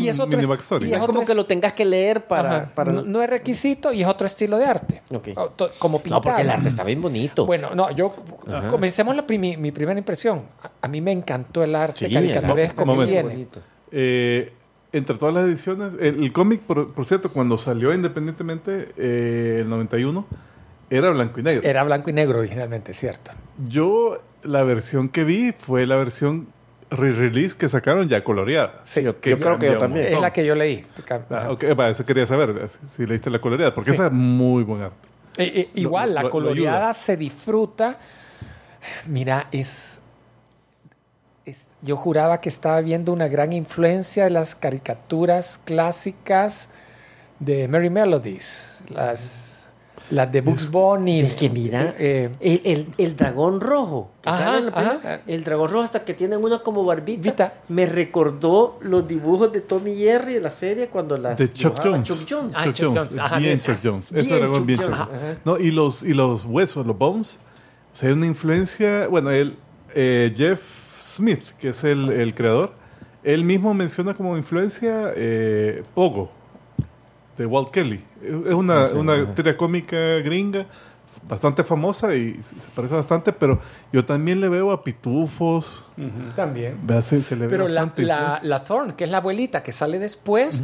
Y es otro, y es es como que lo tengas que leer para... No, no es requisito y es otro estilo de arte. Ok. O to- Como pintar. No, porque el arte está bien bonito. Bueno, no, yo Ajá. comencemos la primi- mi primera impresión. A, a mí me encantó el arte Sí, el caricaturesco arte que tiene. bonito. Eh, entre todas las ediciones, el, el cómic, por, por cierto, cuando salió independientemente, eh, el 91, era blanco y negro. Era blanco y negro originalmente, cierto. Yo, la versión que vi fue la versión re-release que sacaron ya coloreada. Sí, yo creo que yo también. Es la que yo leí. Ah, ok, va, eso quería saber, si, si leíste la coloreada, porque Sí. esa es muy buen arte. Eh, eh, Lo- igual, lo- la lo- lo coloreada se disfruta. Mira, es- Yo juraba que estaba viendo una gran influencia de las caricaturas clásicas de Merry Melodies. Las, las de Bugs Bunny. Es que mira, eh, el, el- el dragón rojo. Ajá, ajá. El dragón rojo hasta que tienen una como barbita. Vita. Me recordó los dibujos de Tommy Jerry de la serie cuando las De Chuck Jones. Chuck Jones. Ah, Chuck Jones, Jones. Ajá, bien. Chuck Jones. Bien Ese dragón Chuck bien Jones. Chuck Jones. No, y los, y los huesos, los bones, o sea, hay una influencia, bueno, él, eh, Jeff Smith, que es el, el creador, él mismo menciona como influencia eh, Pogo, de Walt Kelly. Es una, Ah, sí, una ajá. tira cómica gringa bastante famosa y se parece bastante, pero yo también le veo a Pitufos, también. vea, se, se le ve Pero la, bastante la, influencia. la Thorn, que es la abuelita que sale después,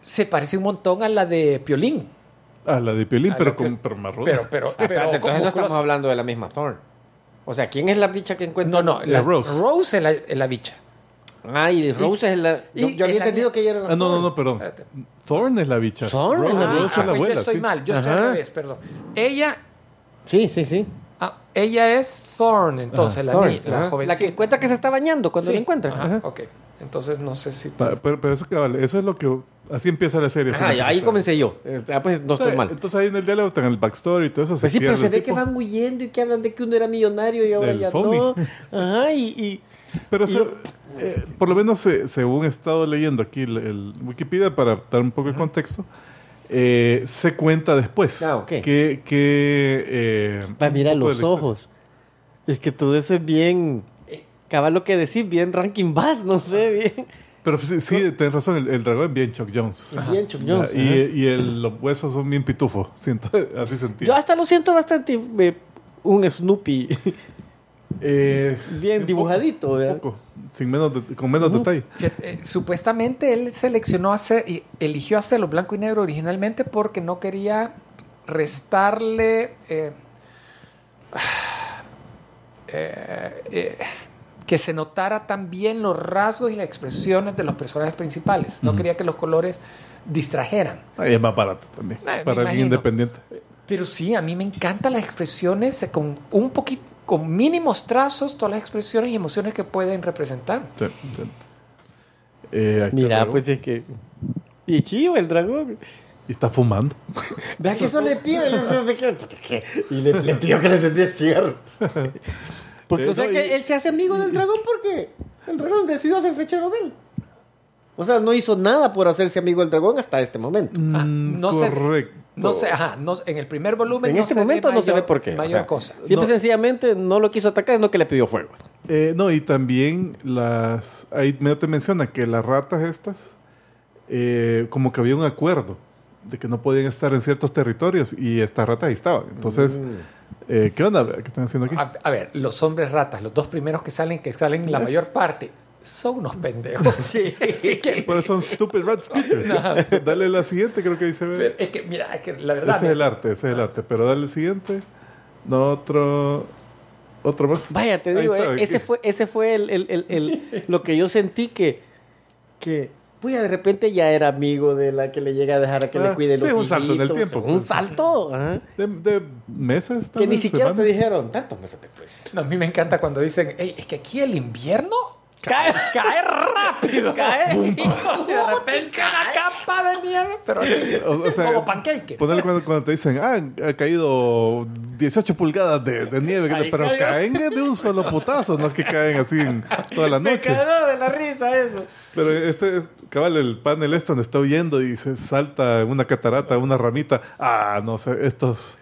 se parece un montón a la de Piolín. Ah, la de Piolín, a pero, la con, pero marrón. Pero, pero, pero espérate, entonces no estamos hablando de la misma Thorn. O sea, ¿quién es la bicha que encuentra? No, no, La la, Rose. Rose. es la, es la bicha. Ah, y Rose es la. Yo, yo había es la entendido que ella era la Ah, no, no, no, perdón. Espérate. Thorn es la bicha. Thorn es la Rose bicha. es la pues yo estoy sí. mal, yo estoy al Ajá. revés, perdón. Ella, Sí, sí, sí. Ah, ella es Thorn, entonces, Ajá. la, Thorn, ni- la jovencita. La que encuentra que se está bañando cuando Sí, la encuentra. ajá, Ajá. Ok, entonces no sé si... Pa- Pero, pero eso, cabal, eso es lo que. Así empieza la serie. Ajá, ahí comencé yo. Eh, Ah, pues no estoy mal. Entonces ahí en el diálogo, en el backstory y todo eso. Pues sí, pero se ve que van huyendo y que hablan de que uno era millonario y ahora ya phony. no. Ajá, y, y- Pero y se- yo- eh, por lo menos se- según he estado leyendo aquí el, el Wikipedia para dar un poco de contexto, eh, se cuenta después Ah, ok. que, que eh, Va, mira los ojos. Es que todo eso es bien. Cabal lo que decís, bien ranking bass, no sé, bien. Pero sí, sí, tenés razón, el, el dragón es bien Chuck Jones. Bien Chuck Jones. y ajá. y el- los huesos son bien pitufos, siento, así sentí. Yo hasta lo siento bastante eh, un Snoopy Eh, bien dibujadito, poco, ¿verdad? poco, sin menos de- con menos detalle. Eh, supuestamente él seleccionó hacer y eligió hacerlo blanco y negro originalmente porque no quería restarle eh, que se notara también los rasgos y las expresiones de los personajes principales. No quería que los colores distrajeran. Ahí es más barato también, para alguien imagino. independiente. Pero sí, a mí me encantan las expresiones con un poquito, con mínimos trazos, todas las expresiones y emociones que pueden representar. Sí, sí. Eh, Mira, pues es que. Y chivo el dragón. Y está fumando. Vea que eso le pide. Y le, le pidió que le encendiera el cigarro. Porque, Eh, o sea, no, que y- él se hace amigo del dragón porque el dragón decidió hacerse chero de él. O sea, no hizo nada por hacerse amigo del dragón hasta este momento. Ah, Mm, no sé- correcto. No sé, ajá, no, en el primer volumen En no este se ve momento no se ve por qué. o Mayor sea, cosa. Simple y No. sencillamente no lo quiso atacar, sino que le pidió fuego. Eh, no, y también las. Ahí medio te menciona que las ratas estas, eh, como que había un acuerdo de que no podían estar en ciertos territorios y estas ratas ahí estaban. Entonces, Mm. Eh, ¿Qué onda? ¿Qué están haciendo aquí? A, a ver, los hombres ratas, los dos primeros que salen, que salen la mayor parte, son unos pendejos. Sí. Pero son stupid rat creatures. Dale la siguiente, creo que dice. pero es que, mira, es que la verdad. Ese es el arte, ese es el arte. Pero dale el siguiente. No, otro. Otro más. Vaya, te digo, está, eh, ese fue, ese fue el, el- el- el- lo que yo sentí que, que pues de repente ya era amigo de la que le llega a dejar a que Ah, le cuide sí, los un salto en el tiempo. Un salto. ajá. De, de meses. tal Que ni siquiera te semanas. dijeron tantos meses después. No, a mí me encanta cuando dicen, "Ey, es que aquí el invierno cae, cae rápido. Cae. Y de repente una capa de nieve, pero así, O- o sea, como pancake. Ponerle cuando, cuando te dicen, ah, ha caído 18 pulgadas de, de nieve, Ahí pero cayó. caen de un solo putazo, no es que caen así en toda la Me noche. cagó de la risa eso. Pero este, es- cabal, el panel este donde está huyendo y se salta una catarata, una ramita. Ah, no sé, estos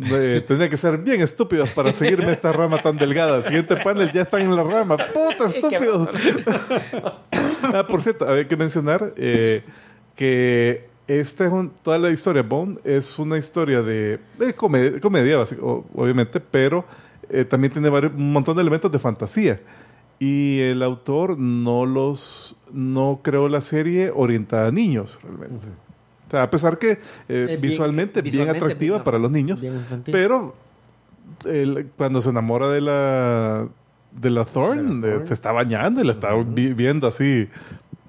eh, tendrían que ser bien estúpidos para seguirme esta rama tan delgada. El siguiente panel ya están en la rama. ¡Puta, estúpidos! ah, por cierto, había que mencionar eh, que esta es un- toda la historia Bone es una historia de, de comedia, comedia básica, o- obviamente, pero eh, también tiene varios- un montón de elementos de fantasía. Y el autor no los no creó la serie orientada a niños, realmente. O sea, a pesar que eh, bien- visualmente, bien visualmente atractiva bien- para los niños, bien infantil. pero el- cuando se enamora de la de la Thorn, De la eh, Thorn. se está bañando y la está vi- viendo así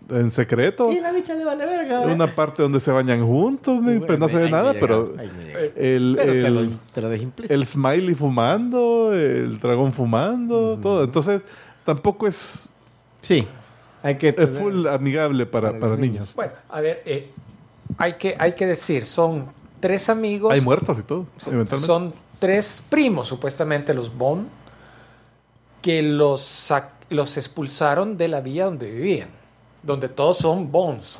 en secreto. Y la bicha le vale verga. ¿eh? Una parte donde se bañan juntos, pues no se ve nada, pero el, Pero te lo, el, te lo dejé implícito. el smiley fumando, el dragón fumando, todo. Entonces, tampoco es, Sí. Hay que es full amigable para, Para niños. Bueno, a ver, eh, hay, que, hay que decir, son tres amigos. Hay muertos y todo, Son, tres primos, supuestamente, los Bond, que los, los expulsaron de la villa donde vivían. Donde todos son Bonds.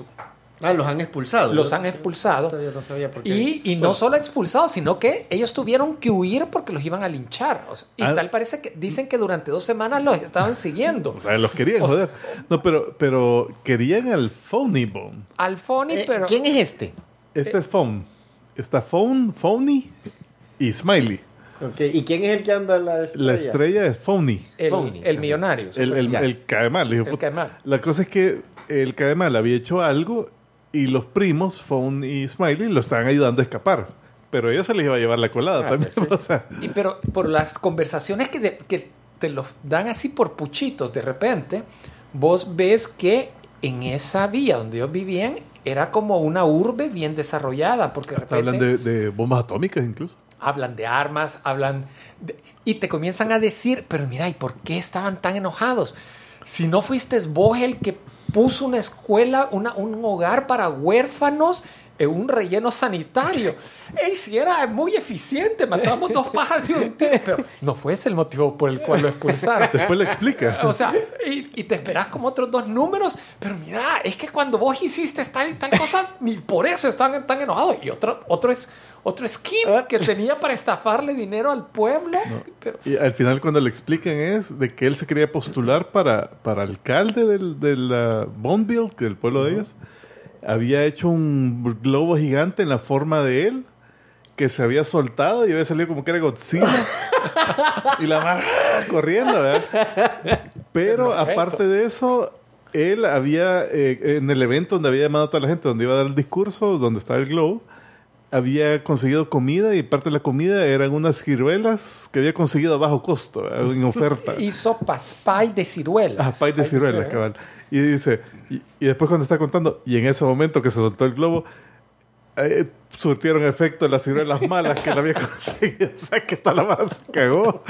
Ah, los han expulsado. Los han expulsado. Todavía no sabía por qué. Y, y no solo expulsados, sino que ellos tuvieron que huir porque los iban a linchar. O sea, y Ah. tal parece que dicen que durante dos semanas los estaban siguiendo. O sea, los querían, O sea- joder. No, pero, pero querían al Phony Bone. Al Phony, Eh, pero. ¿Quién es este? Este es Phone. Está Phone, Phony y Smiley. Ok, ¿Y quién es el que anda la estrella? La estrella es Phony. El, Phony. el millonario. El, el, el cae mal. dijo, El puta. cae mal. La cosa es que el cae mal había hecho algo y los primos, Phone y Smiley, lo estaban ayudando a escapar. Pero ella se les iba a llevar la colada Ah, también. pues sí. o sea, Y pero por las conversaciones que, de- que te los dan así por puchitos de repente, vos ves que en esa vía donde ellos vivían era como una urbe bien desarrollada, porque de repente hablan de, de bombas atómicas incluso. hablan de armas, hablan de- y te comienzan a decir, pero mira, ¿y por qué estaban tan enojados? Si no fuiste vos el que puso una escuela, una, un hogar para huérfanos en un relleno sanitario. Ey, si era muy eficiente, matamos dos pájaros de un tiro, pero no fue ese el motivo por el cual lo expulsaron. Después le explica. O sea, y, y te esperas como otros dos números, pero mira, es que cuando vos hiciste tal y tal cosa, ni por eso están tan enojados. Y otro, otro es otro scheme que tenía para estafarle dinero al pueblo. Pero, Y al final cuando le explican es de que él se quería postular para, para alcalde del, de la Bonneville, del pueblo de ellos. Había hecho un globo gigante en la forma de él que se había soltado y había salido como que era Godzilla. y la mar corriendo, ¿verdad? Pero aparte de eso, él había, eh, en el evento donde había llamado a toda la gente, donde iba a dar el discurso, donde estaba el globo, había conseguido comida y parte de la comida eran unas ciruelas que había conseguido a bajo costo, ¿verdad? en oferta. hizo pie de ciruelas. Ah, pay de ciruelas, cabal. Y dice, y, y después cuando está contando, y en ese momento que se soltó el globo, eh, surtieron efecto las ciruelas malas que le había conseguido. O sea, que toda la mala se cagó.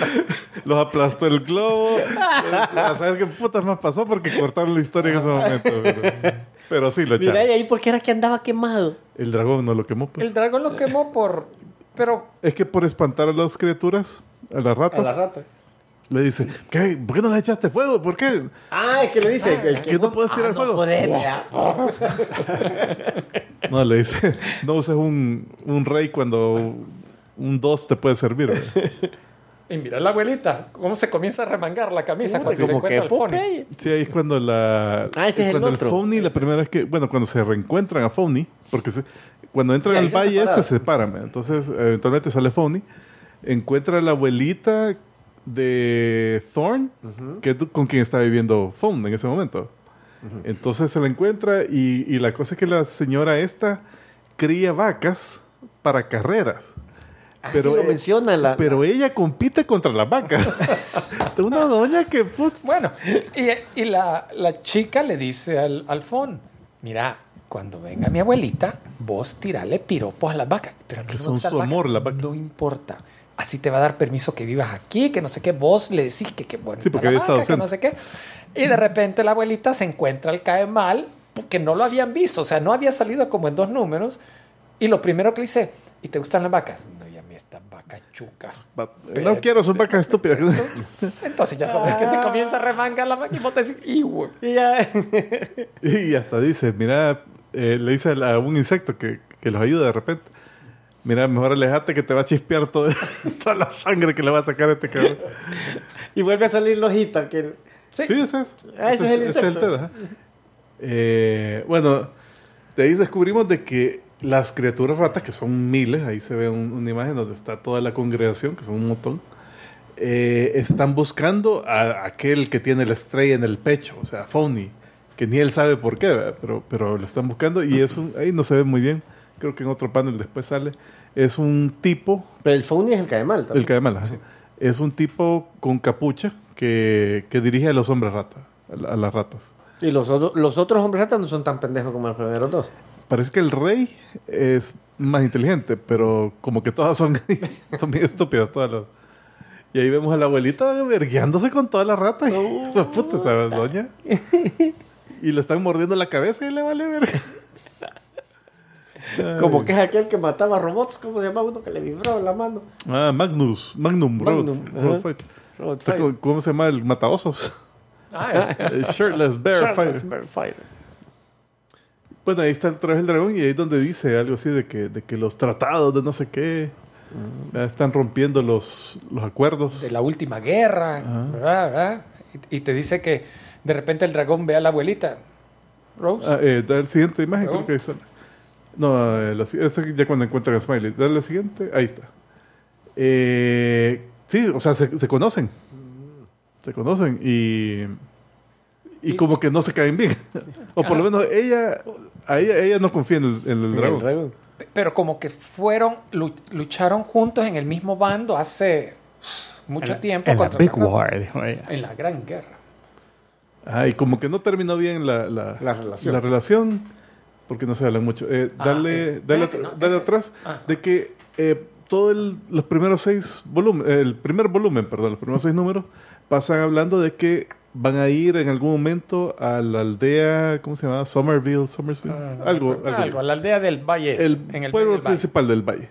Los aplastó el globo. A saber qué putas más pasó porque cortaron la historia en ese momento. Pero, pero sí, lo Mira, y echaron. ahí porque era que andaba quemado. El dragón no lo quemó, pues. El dragón lo quemó por... Pero Es que por espantar a las criaturas, a las A ratas, la rata. Le dice, ¿qué? ¿Por qué no le echaste fuego? ¿Por qué? Ah, es que le dice. el que no puedes tirar Ah, fuego. No podés. No, le dice, no uses un, un rey cuando un dos te puede servir. Y mira la abuelita, cómo se comienza a remangar la camisa cuando se encuentra el. Popeye. Sí, ahí es cuando la... Ah, ese es el cuando otro. Phony, la primera vez que... Bueno, cuando se reencuentran a Phony, porque se- cuando entran al se valle este se separan. Entonces, eventualmente sale Phony. encuentra a la abuelita de Thorn, que con quien está viviendo Fawn en ese momento. Entonces se la encuentra y, y la cosa es que la señora esta cría vacas para carreras. Pero lo eh, menciona la, pero ella compite contra las vacas. Una doña que... put- Bueno, y, y la, la chica le dice al, al Fon, mira, cuando venga mi abuelita, vos tirale piropos a las vacas. Pero a mí Que no son su amor, las vacas. No importa. Así te va a dar permiso que vivas aquí, que no sé qué. Vos le decís que qué bueno Sí, porque había estado que no sé qué. Y de repente la abuelita se encuentra al cae mal, porque no lo habían visto. O sea, no había salido como en dos números. Y lo primero que le dice, ¿y te gustan las vacas? No, y a mí estas vacas chucas. Va- No quiero, son vacas estúpidas. Entonces ya sabes que se comienza a remangar la vaca y vos te decís, "Y, güey". Y ya- Y hasta dice, mira, eh, le dice a un insecto que, que los ayuda de repente. Mira, mejor alejate que te va a chispear todo- toda la sangre que le va a sacar a este cabrón. y vuelve a salir la hojita. Que... Sí. Sí, ese es. Ah, ese es el insecto. TED, ajá. Eh, bueno, de ahí descubrimos de que las criaturas ratas, que son miles, ahí se ve un- una imagen donde está toda la congregación, que son un montón, eh, están buscando a aquel que tiene la estrella en el pecho, o sea, Phony, que ni él sabe por qué, pero, pero lo están buscando y es un- ahí no se ve muy bien, creo que en otro panel después sale, es un tipo Pero el Phony es el cae mal. también. el además la- es un tipo con capucha que, que dirige a los hombres ratas, a, la- a las ratas. Y los, otros- los otros hombres ratas no son tan pendejos como los primeros dos. Parece que el rey es más inteligente, pero como que todas son, son bien estúpidas todas las. Y ahí vemos a la abuelita vergueándose con todas las ratas. La puta, ¿sabes, doña? Y le están mordiendo la cabeza y le vale verga. Como que es aquel que mataba robots, ¿cómo se llama uno que le vibraba la mano? Ah, Magnus, Magnum, Magnum. Fight. Robot Fight. ¿Cómo se llama el mataosos? Ah, El Shirtless Bear Charlotte's Fighter. Bear Fighter. Bueno, ahí está otra vez el dragón y ahí es donde dice algo así de que, de que los tratados de no sé qué ya están rompiendo los, los acuerdos. de la última guerra, ¿verdad? ¿verdad? Y, y te dice que de repente el dragón ve a la abuelita. Rose. Ah, eh, da la siguiente imagen, ¿Dragón? creo que sale. No, eh, la, ya cuando encuentran a Smiley. Dale la siguiente, ahí está. Eh, sí, o sea, se, se conocen. Se conocen y, y. Y- como que no se caen bien. o por lo menos ella. A ella, ella no confía en el, en el En el dragón. Pero como que fueron, lu- lucharon juntos en el mismo bando hace mucho tiempo. En la contra Big War. En la Gran Guerra. Ah, y como que no terminó bien la, la, La relación. la relación, porque no se hablan mucho. Eh, Ah, dale es- dale, espérate, no, dale ese- atrás ah. de que eh, todo el- los primeros seis volúmenes, el primer volumen, perdón, los primeros seis números, pasan hablando de que van a ir en algún momento a la aldea, ¿cómo se llama? Somerville, Somersville, algo, algo. Ah, Algo, a la aldea del Valle. el en el pueblo del valle. principal del valle.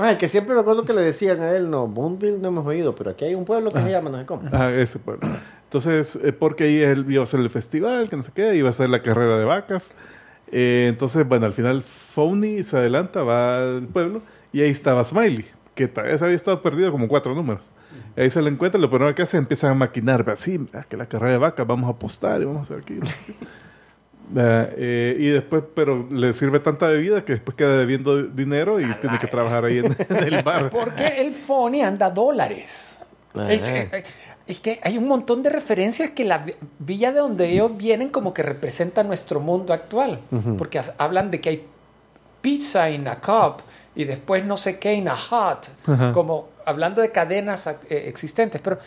Ay, que siempre me acuerdo que le decían a él, no, Boonville no hemos oído, pero aquí hay un pueblo que se llama no sé cómo. Ah, ese pueblo. Entonces, eh, porque ahí el- iba a ser el festival, que no sé qué, iba a ser la carrera de vacas. Eh, entonces, bueno, al final Phony se adelanta, va al pueblo, y ahí estaba Smiley, que tal vez había estado perdido como cuatro números. Ahí se lo encuentra, lo primero que hace, empiezan a maquinar, así, que la carrera de vacas, vamos a apostar y vamos a hacer aquí. Ah, eh, y después, pero le sirve tanta bebida que después queda debiendo dinero y tiene que trabajar ahí en, en el bar. Porque el Fony anda dólares. Ah. Es, eh, es que hay un montón de referencias que la vi- villa de donde ellos vienen como que representa nuestro mundo actual. Porque ha- hablan de que hay pizza in a cup y después no sé qué in a hot. Como hablando de cadenas eh, existentes. Pero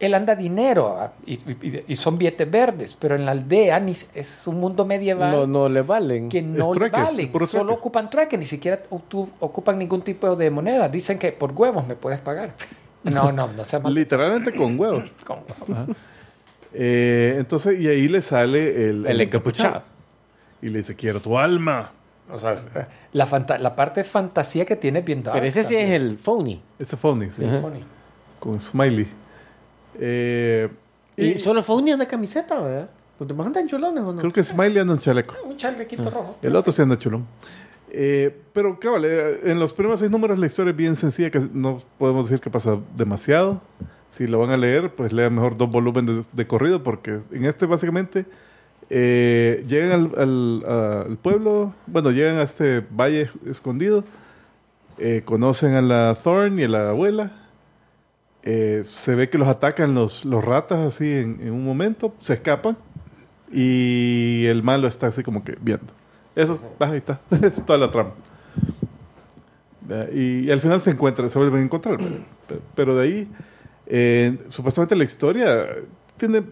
él anda dinero ah, y, y- y son billetes verdes. Pero en la aldea ni, es un mundo medieval No, no le valen. que no trueque, valen, puro solo trueque. ocupan trueque, ni siquiera ocupan ningún tipo de moneda. Dicen que por huevos me puedes pagar. No, no, no sea mal. Literalmente con huevos. Con huevos. Eh, entonces, y ahí le sale el, El encapuchado. Y le dice, quiero tu alma. O sea, la, fanta- la parte de fantasía que tiene es bien Pero ese sí es el Phony. Ese Phony, sí, Ajá. Funny. con Smiley. Eh, Y, y solo Phony anda camiseta, ¿verdad? ¿Los demás andan chulones o no? creo que Smiley anda un chaleco. Un chalequito rojo. El otro sí anda chulón. Eh, pero, cabal, eh, en los primeros seis números la historia es bien sencilla, que no podemos decir que pasa demasiado. Si lo van a leer, pues lean mejor dos volúmenes de, corrido, porque en este básicamente eh, llegan al, pueblo, bueno, llegan a este valle escondido, eh, conocen a la Thorn y a la abuela. Se ve que los atacan los, los ratas así en, en un momento, se escapan y el malo está así como que viendo. Eso, ah, ahí está, es toda la trama. Y, y al final se encuentran, se vuelven a encontrar. Pero, de ahí, eh, supuestamente la historia tiene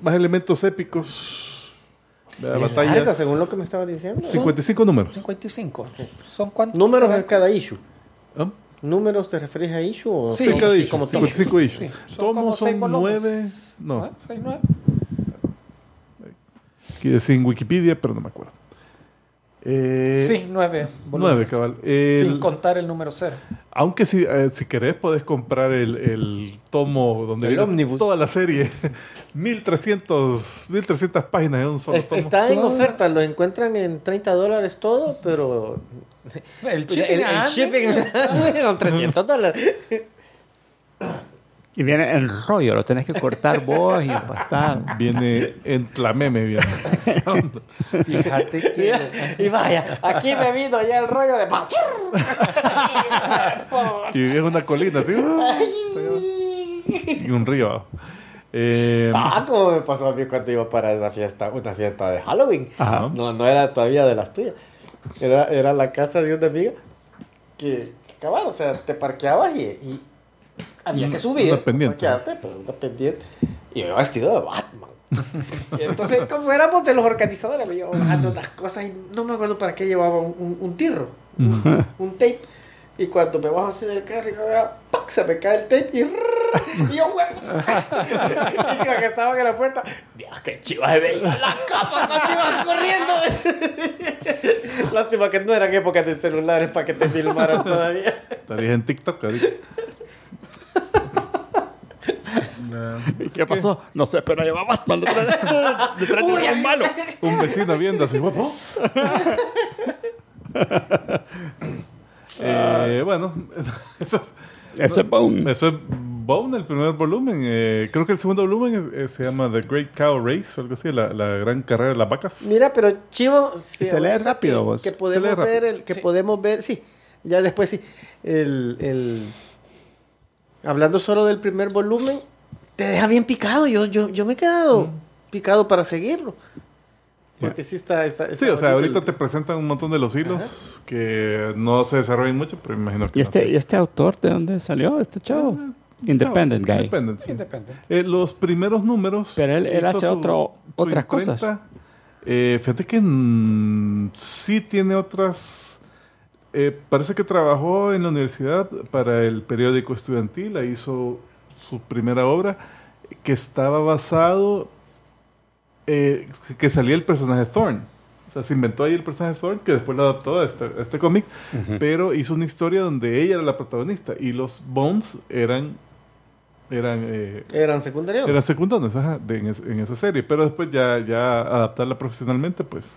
más elementos épicos. de Es batallas. larga, según lo que me estaba diciendo. 55 números. 55. ¿Son cuántos? Números de cada issue. ¿Ah? ¿Números te referís a issue? O Sí, cada sí, issue, como todo? 55 issues. Sí, son Tomos son volúmenes. 9. No, Ah, seis, nueve. aquí decía en Wikipedia, pero no me acuerdo. Eh, sí, nueve. 9, volúmenes. cabal. El- Sin contar el número cero. Aunque si, eh, si querés, podés comprar el, el tomo donde El viene ómnibus. toda la serie. 1300, 1300 páginas en un solo Es- tomo. está en oferta, lo encuentran en 30 dólares todo, pero El el, shipping. el shipping son 300 dólares. Y viene en rollo, lo tenés que cortar vos y empastar. Viene en Tlameme, viene. Fíjate que. Y vaya, aquí me vino ya el rollo de... y vivía en una colina así. y un río. abajo. Eh, Ah, como me pasó a mí cuando iba para esa fiesta, una fiesta de Halloween. Ajá. No, no era todavía de las tuyas. Era, era la casa de una amiga que, que cabal, o sea, te parqueabas y, y había que Una- subir. una pendiente. Parquearte, pero una pendiente. Y me iba vestido de Batman. y entonces, como éramos de los organizadores, me iba bajando unas cosas y no me acuerdo para qué llevaba un, un- un tirro, un, un tape. Y cuando me bajo así del carro, ¡pac! se me cae el tape y, y yo, y creo que estaban en la puerta. Dios, qué chiva se veía la capa cuando iban corriendo. Lástima que no eran épocas de celulares para que te filmaran todavía. estarías en TikTok ahorita. ¿Y ¿Qué pasó? No sé, pero lleva Batman detrás de- detrás de un malo. Un vecino viendo así, guapo. Eh, bueno, eso es, boom. eso es Bone, el primer volumen. Eh, creo que el segundo volumen es- es- se llama The Great Cow Race o algo así, la, la gran carrera de las vacas. Mira, pero chivo. sí, se lee rápido, que, vos. Que Se podemos lee rápido. ver, el, que Sí. podemos ver, sí. Ya después sí. El, el- hablando solo del primer volumen, te deja bien picado. Yo, yo, yo me he quedado Mm. picado para seguirlo. Porque sí está. está, Sí, o sea, ahorita el- te presentan un montón de los hilos que no se desarrollan mucho, pero imagino que ¿Y no este, sé. ¿Y este autor de dónde salió? Este chavo. Independent Chao, guy. Independent, sí. Independiente. Eh, los primeros números. Pero él- él hace otro- otras cosas. Eh, fíjate que sí tiene otras. eh, parece que trabajó en la universidad para el periódico estudiantil. Ahí hizo su primera obra que estaba basado. eh, que salía el personaje Thorn. O sea, se inventó ahí el personaje Thorn que después lo adaptó a este, a este cómic. Pero hizo una historia donde ella era la protagonista y los Bones eran. eran eh, Eran secundarios. eran secundarios ajá, de- en, es- en esa serie, pero después ya, ya adaptarla profesionalmente, pues.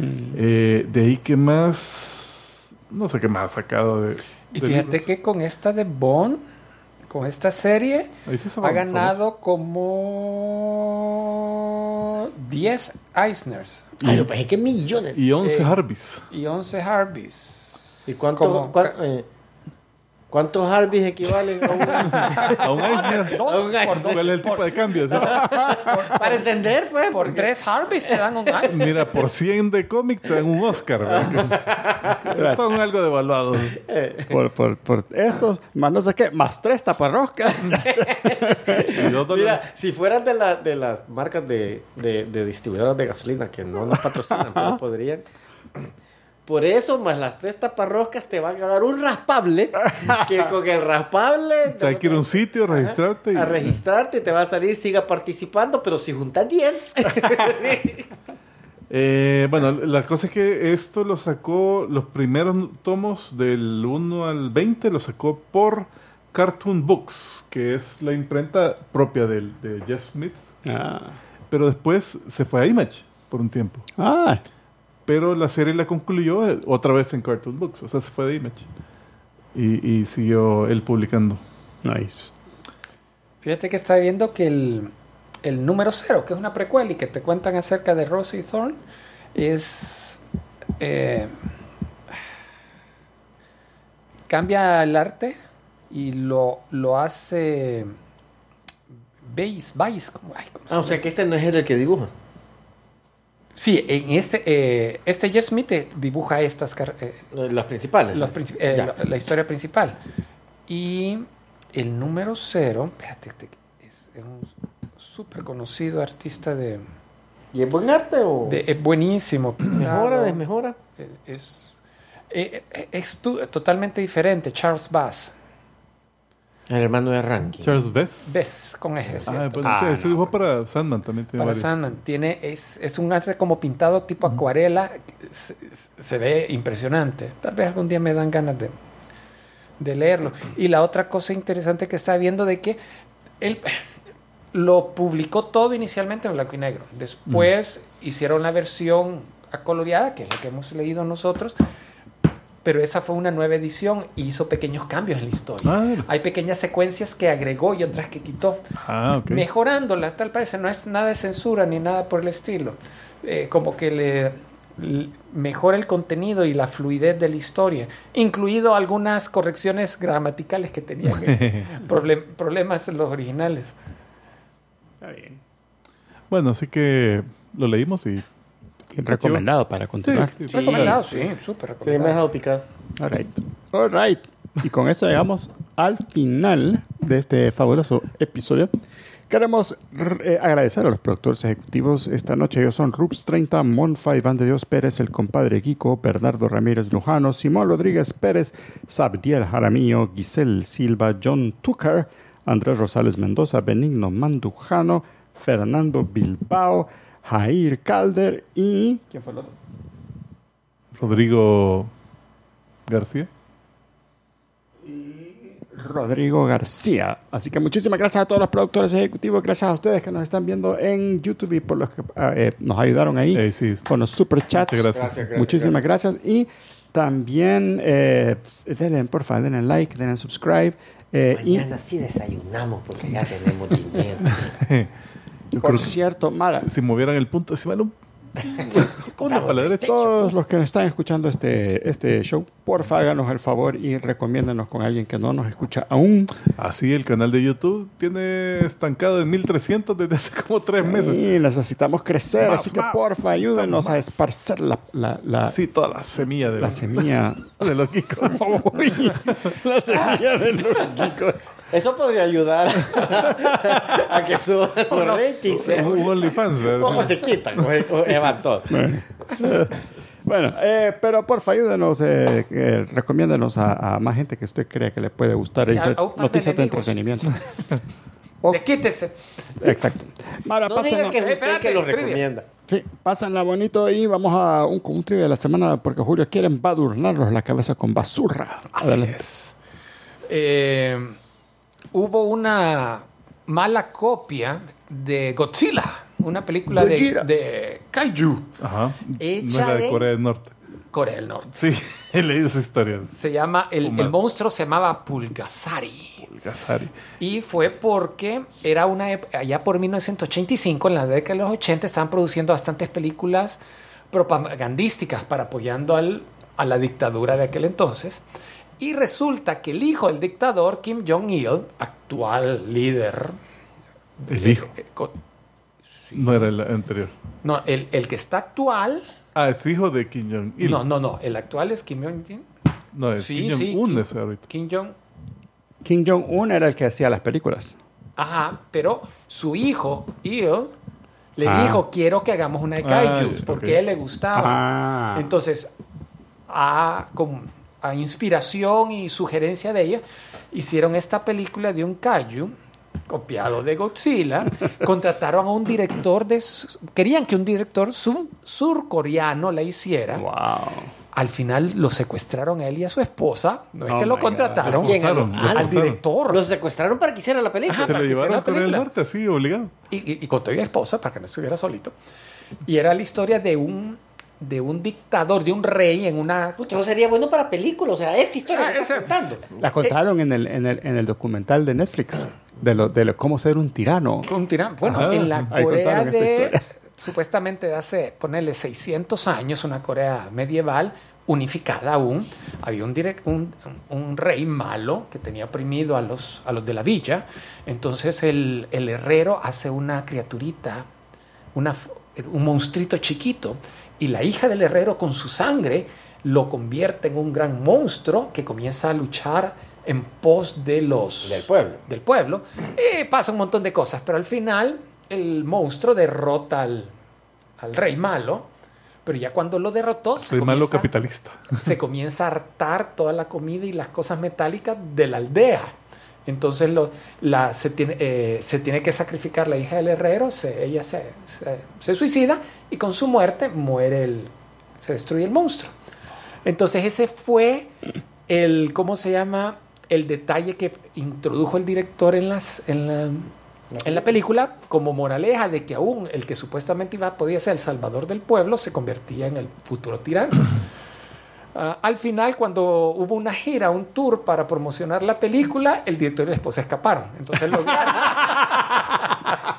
eh, de ahí que más. No sé qué más ha sacado de. Y de fíjate libros. que con esta de Bond, con esta serie, son ha ganado como 10 Eisners Ay, yo pensé que millones. Y 11 Eh, Harveys. y 11 Harveys. ¿Y cuánto, Como- cuán- eh, cuántos Harveys equivalen a un... A un Eisner. Dos, A un por, Eisner. dos- ¿Cuál es el tipo por- de cambio? Para entender, pues. por porque- tres Harveys te dan un Eisner. mira, por 100 de cómic te dan un Oscar. ¿verdad? Son algo devaluado. Por, por, por estos, más no sé qué, más tres taparroscas. Mira, si fueran de, la, de las marcas de, de, de distribuidoras de gasolina que no nos patrocinan, pero podrían. Por eso, más las tres taparroscas te van a dar un raspable. Que con el raspable. Hay que ir a un sitio, Ajá, registrarte. y- A registrarte, te va a salir, siga participando, pero si juntas 10. Eh, bueno, la cosa es que esto lo sacó, los primeros tomos del 1 al 20 lo sacó por Cartoon Books, que es la imprenta propia del, de Jeff Smith. ah. Pero después se fue a Image por un tiempo. Ah, Pero la serie la concluyó eh, otra vez en Cartoon Books, o sea, se fue de Image. Y, y siguió él publicando. nice. Fíjate que está viendo que el, el número cero, que es una precuela y que te cuentan acerca de Rose y Thorn, es. eh, cambia el arte y lo, lo hace Weiss, Weiss, ¿cómo, ay, ¿cómo se Ah, o sea que este no es el que dibuja. Sí, en este, eh, este Jeff Smith eh, dibuja estas, car- eh, Las principales. los princip- eh, Ya. la, la historia principal. Y el número cero, espérate, te- es un súper conocido artista de, ¿Y es buen arte o de- es buenísimo. mejora, desmejora? eh, Es, eh, eh, es totalmente diferente. Charles Bass. El hermano de Rankin. Charles Bess. Bess, con eje, Ah, pues, Ah, ese, ese no. dibujó para Sandman también tiene Para varios. Sandman. Tiene, es, es un arte como pintado tipo acuarela. Se, se ve impresionante. Tal vez algún día me dan ganas de, de leerlo. Y la otra cosa interesante que estaba viendo de que él lo publicó todo inicialmente en blanco y negro. Después hicieron la versión acoloreada, que es la que hemos leído nosotros. Pero esa fue una nueva edición y hizo pequeños cambios en la historia. Ah, Hay pequeñas secuencias que agregó y otras que quitó ah, ok. mejorándola, tal parece, no es nada de censura ni nada por el estilo. Eh, como que le, le mejora el contenido y la fluidez de la historia, incluido algunas correcciones gramaticales que tenían eh, problem- problemas en los originales. Está bien. Bueno, así que lo leímos y Recomendado para continuar. Sí, sí. Recomendado, sí, súper Sí, me ha recomendado. dejado picado. All right. All right. Y con eso llegamos al final de este fabuloso episodio. Queremos eh, agradecer a los productores ejecutivos esta noche. Ellos son Rups 30, Monfa, Iván de Dios Pérez, el compadre Kiko, Bernardo Ramírez Lujano, Simón Rodríguez Pérez, Sabdiel Jaramillo, Giselle Silva, John Tucker, Andrés Rosales Mendoza, Benigno Mandujano, Fernando Bilbao, Jair Calder y... ¿Quién fue el otro? Rodrigo García. Rodrigo García. Así que muchísimas gracias a todos los productores ejecutivos, gracias a ustedes que nos están viendo en YouTube y por los que ah, eh, nos ayudaron ahí Eh, sí, con los super chats. Muchas gracias. Gracias, gracias, muchísimas gracias. Y también eh, pues, denle, por favor, denle like, denle subscribe. eh, y Mañana sí desayunamos porque ya tenemos dinero. Yo por cierto, Mara, si movieran el punto, si van un- una derecha. todos los que nos están escuchando este, este show, porfa, háganos el favor y recomiéndenos con alguien que no nos escucha aún. Así el canal de YouTube tiene estancado en 1300 desde hace como tres meses. Y necesitamos crecer, Más, así que más. porfa, ayúdenos a esparcer la, la, la, Así toda la semilla de la la, semilla. de. Uy, la semilla de los Kiko. Eso podría ayudar a que suban los ratings. ¿eh? Un OnlyFans, ¿verdad? ¿Cómo se quitan? Evan todo. Bueno, eh, pero porfa, ayúdenos, eh, eh, recomiéndenos a, a más gente que usted crea que le puede gustar. Par de noticias de entretenimiento. Oh. Desquítese. Exacto. Mara, No diga que es usted Espérate, que lo recomienda. Sí, pásenla bonito y vamos a un, un trivia de la semana porque Julio quiere embadurnarnos la cabeza con basura. Así Adelante. es. Eh, hubo una mala copia de Godzilla, una película de, de Kaiju, Ajá. Hecha no la de en- Corea del Norte. Corea del Norte. Sí, he leído esa historia. Se llama, el, el monstruo se llamaba Pulgasari. Gazari. Y fue porque era una ep- allá por 1985, en la década de los 80, estaban produciendo bastantes películas propagandísticas para apoyando al- a la dictadura de aquel entonces. Y resulta que el hijo del dictador, Kim Jong-il, actual líder... El hijo. eh, con- No era el anterior. no, el, el que está actual... Ah, es hijo de Kim Jong-il. No, no, no, el actual es Kim Jong-un. No, es Sí, Kim sí, Jong-un Kim- ese ahorita. Kim Jong... Kim Jong-un era el que hacía las películas. Ajá, pero su hijo, Il, le Ah. dijo, quiero que hagamos una de Ah, kaijus, ok. porque a él le gustaba. Ah. Entonces, a, con, a inspiración y sugerencia de ella, hicieron esta película de un kaiju, copiado de Godzilla. Contrataron a un director de... Querían que un director sur- surcoreano la hiciera. Wow. Al final lo secuestraron a él y a su esposa. No es Oh que lo contrataron. ¿Quién? Al lo director. Los secuestraron para que hiciera la película. Ajá. Se para lo llevaron del película. Norte, así, obligado. y, y, y con toda la esposa para que no estuviera solito. Y era la historia de un, de un dictador, de un rey en una... Eso sería bueno para película. O sea, esta historia Ah, ese- contando. La contaron en, el, en, el, en el documental de Netflix de, lo, de lo- cómo ser un tirano. un tirano. Bueno, Ajá. en la Corea de... Supuestamente de hace, ponerle 600 años, una Corea medieval, unificada aún. Había un, direc- un, un rey malo que tenía oprimido a los, a los de la villa. Entonces el, el herrero hace una criaturita, una, un monstruito chiquito, y la hija del herrero con su sangre lo convierte en un gran monstruo que comienza a luchar en pos de los Del pueblo. del pueblo. Y pasa un montón de cosas, pero al final el monstruo derrota al, al rey malo, pero ya cuando lo derrotó, se malo comienza, capitalista. se comienza a hartar toda la comida y las cosas metálicas de la aldea. Entonces eh, se tiene que sacrificar la hija del herrero, ella se, suicida y con su muerte muere el, se destruye el monstruo. Entonces ese fue el, ¿cómo se llama? El detalle que introdujo el director en, la, en la película como moraleja de que aún el que supuestamente iba, podía ser el salvador del pueblo se convertía en el futuro tirano. Ah, al final, cuando hubo una gira, un tour para promocionar la película, el director y la esposa escaparon. Entonces lo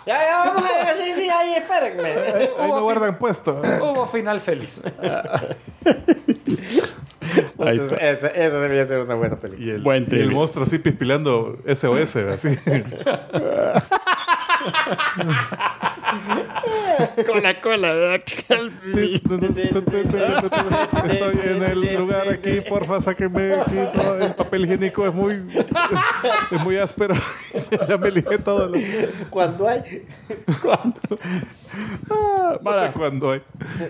Ya, ya, vamos a ver. Sí, sí, ahí, espérenme. Ahí Hubo no guardan puesto. hubo final feliz. Ahí Entonces, está. esa, esa debería ser una buena película. Y el, Buen y el monstruo así pispileando SOS, así. Con la cola. Estoy en el lugar aquí, porfa, sáquenme aquí todo el papel higiénico es muy es muy áspero. ya me lijé todo. Lo, Cuando hay. Mara, cuando hay.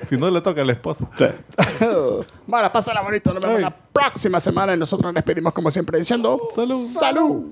Si no le toca a la esposa. Mara, pásala bonito. Nos vemos Ay. la próxima semana y nosotros nos despedimos como siempre diciendo: ¡Salud! ¡Salud!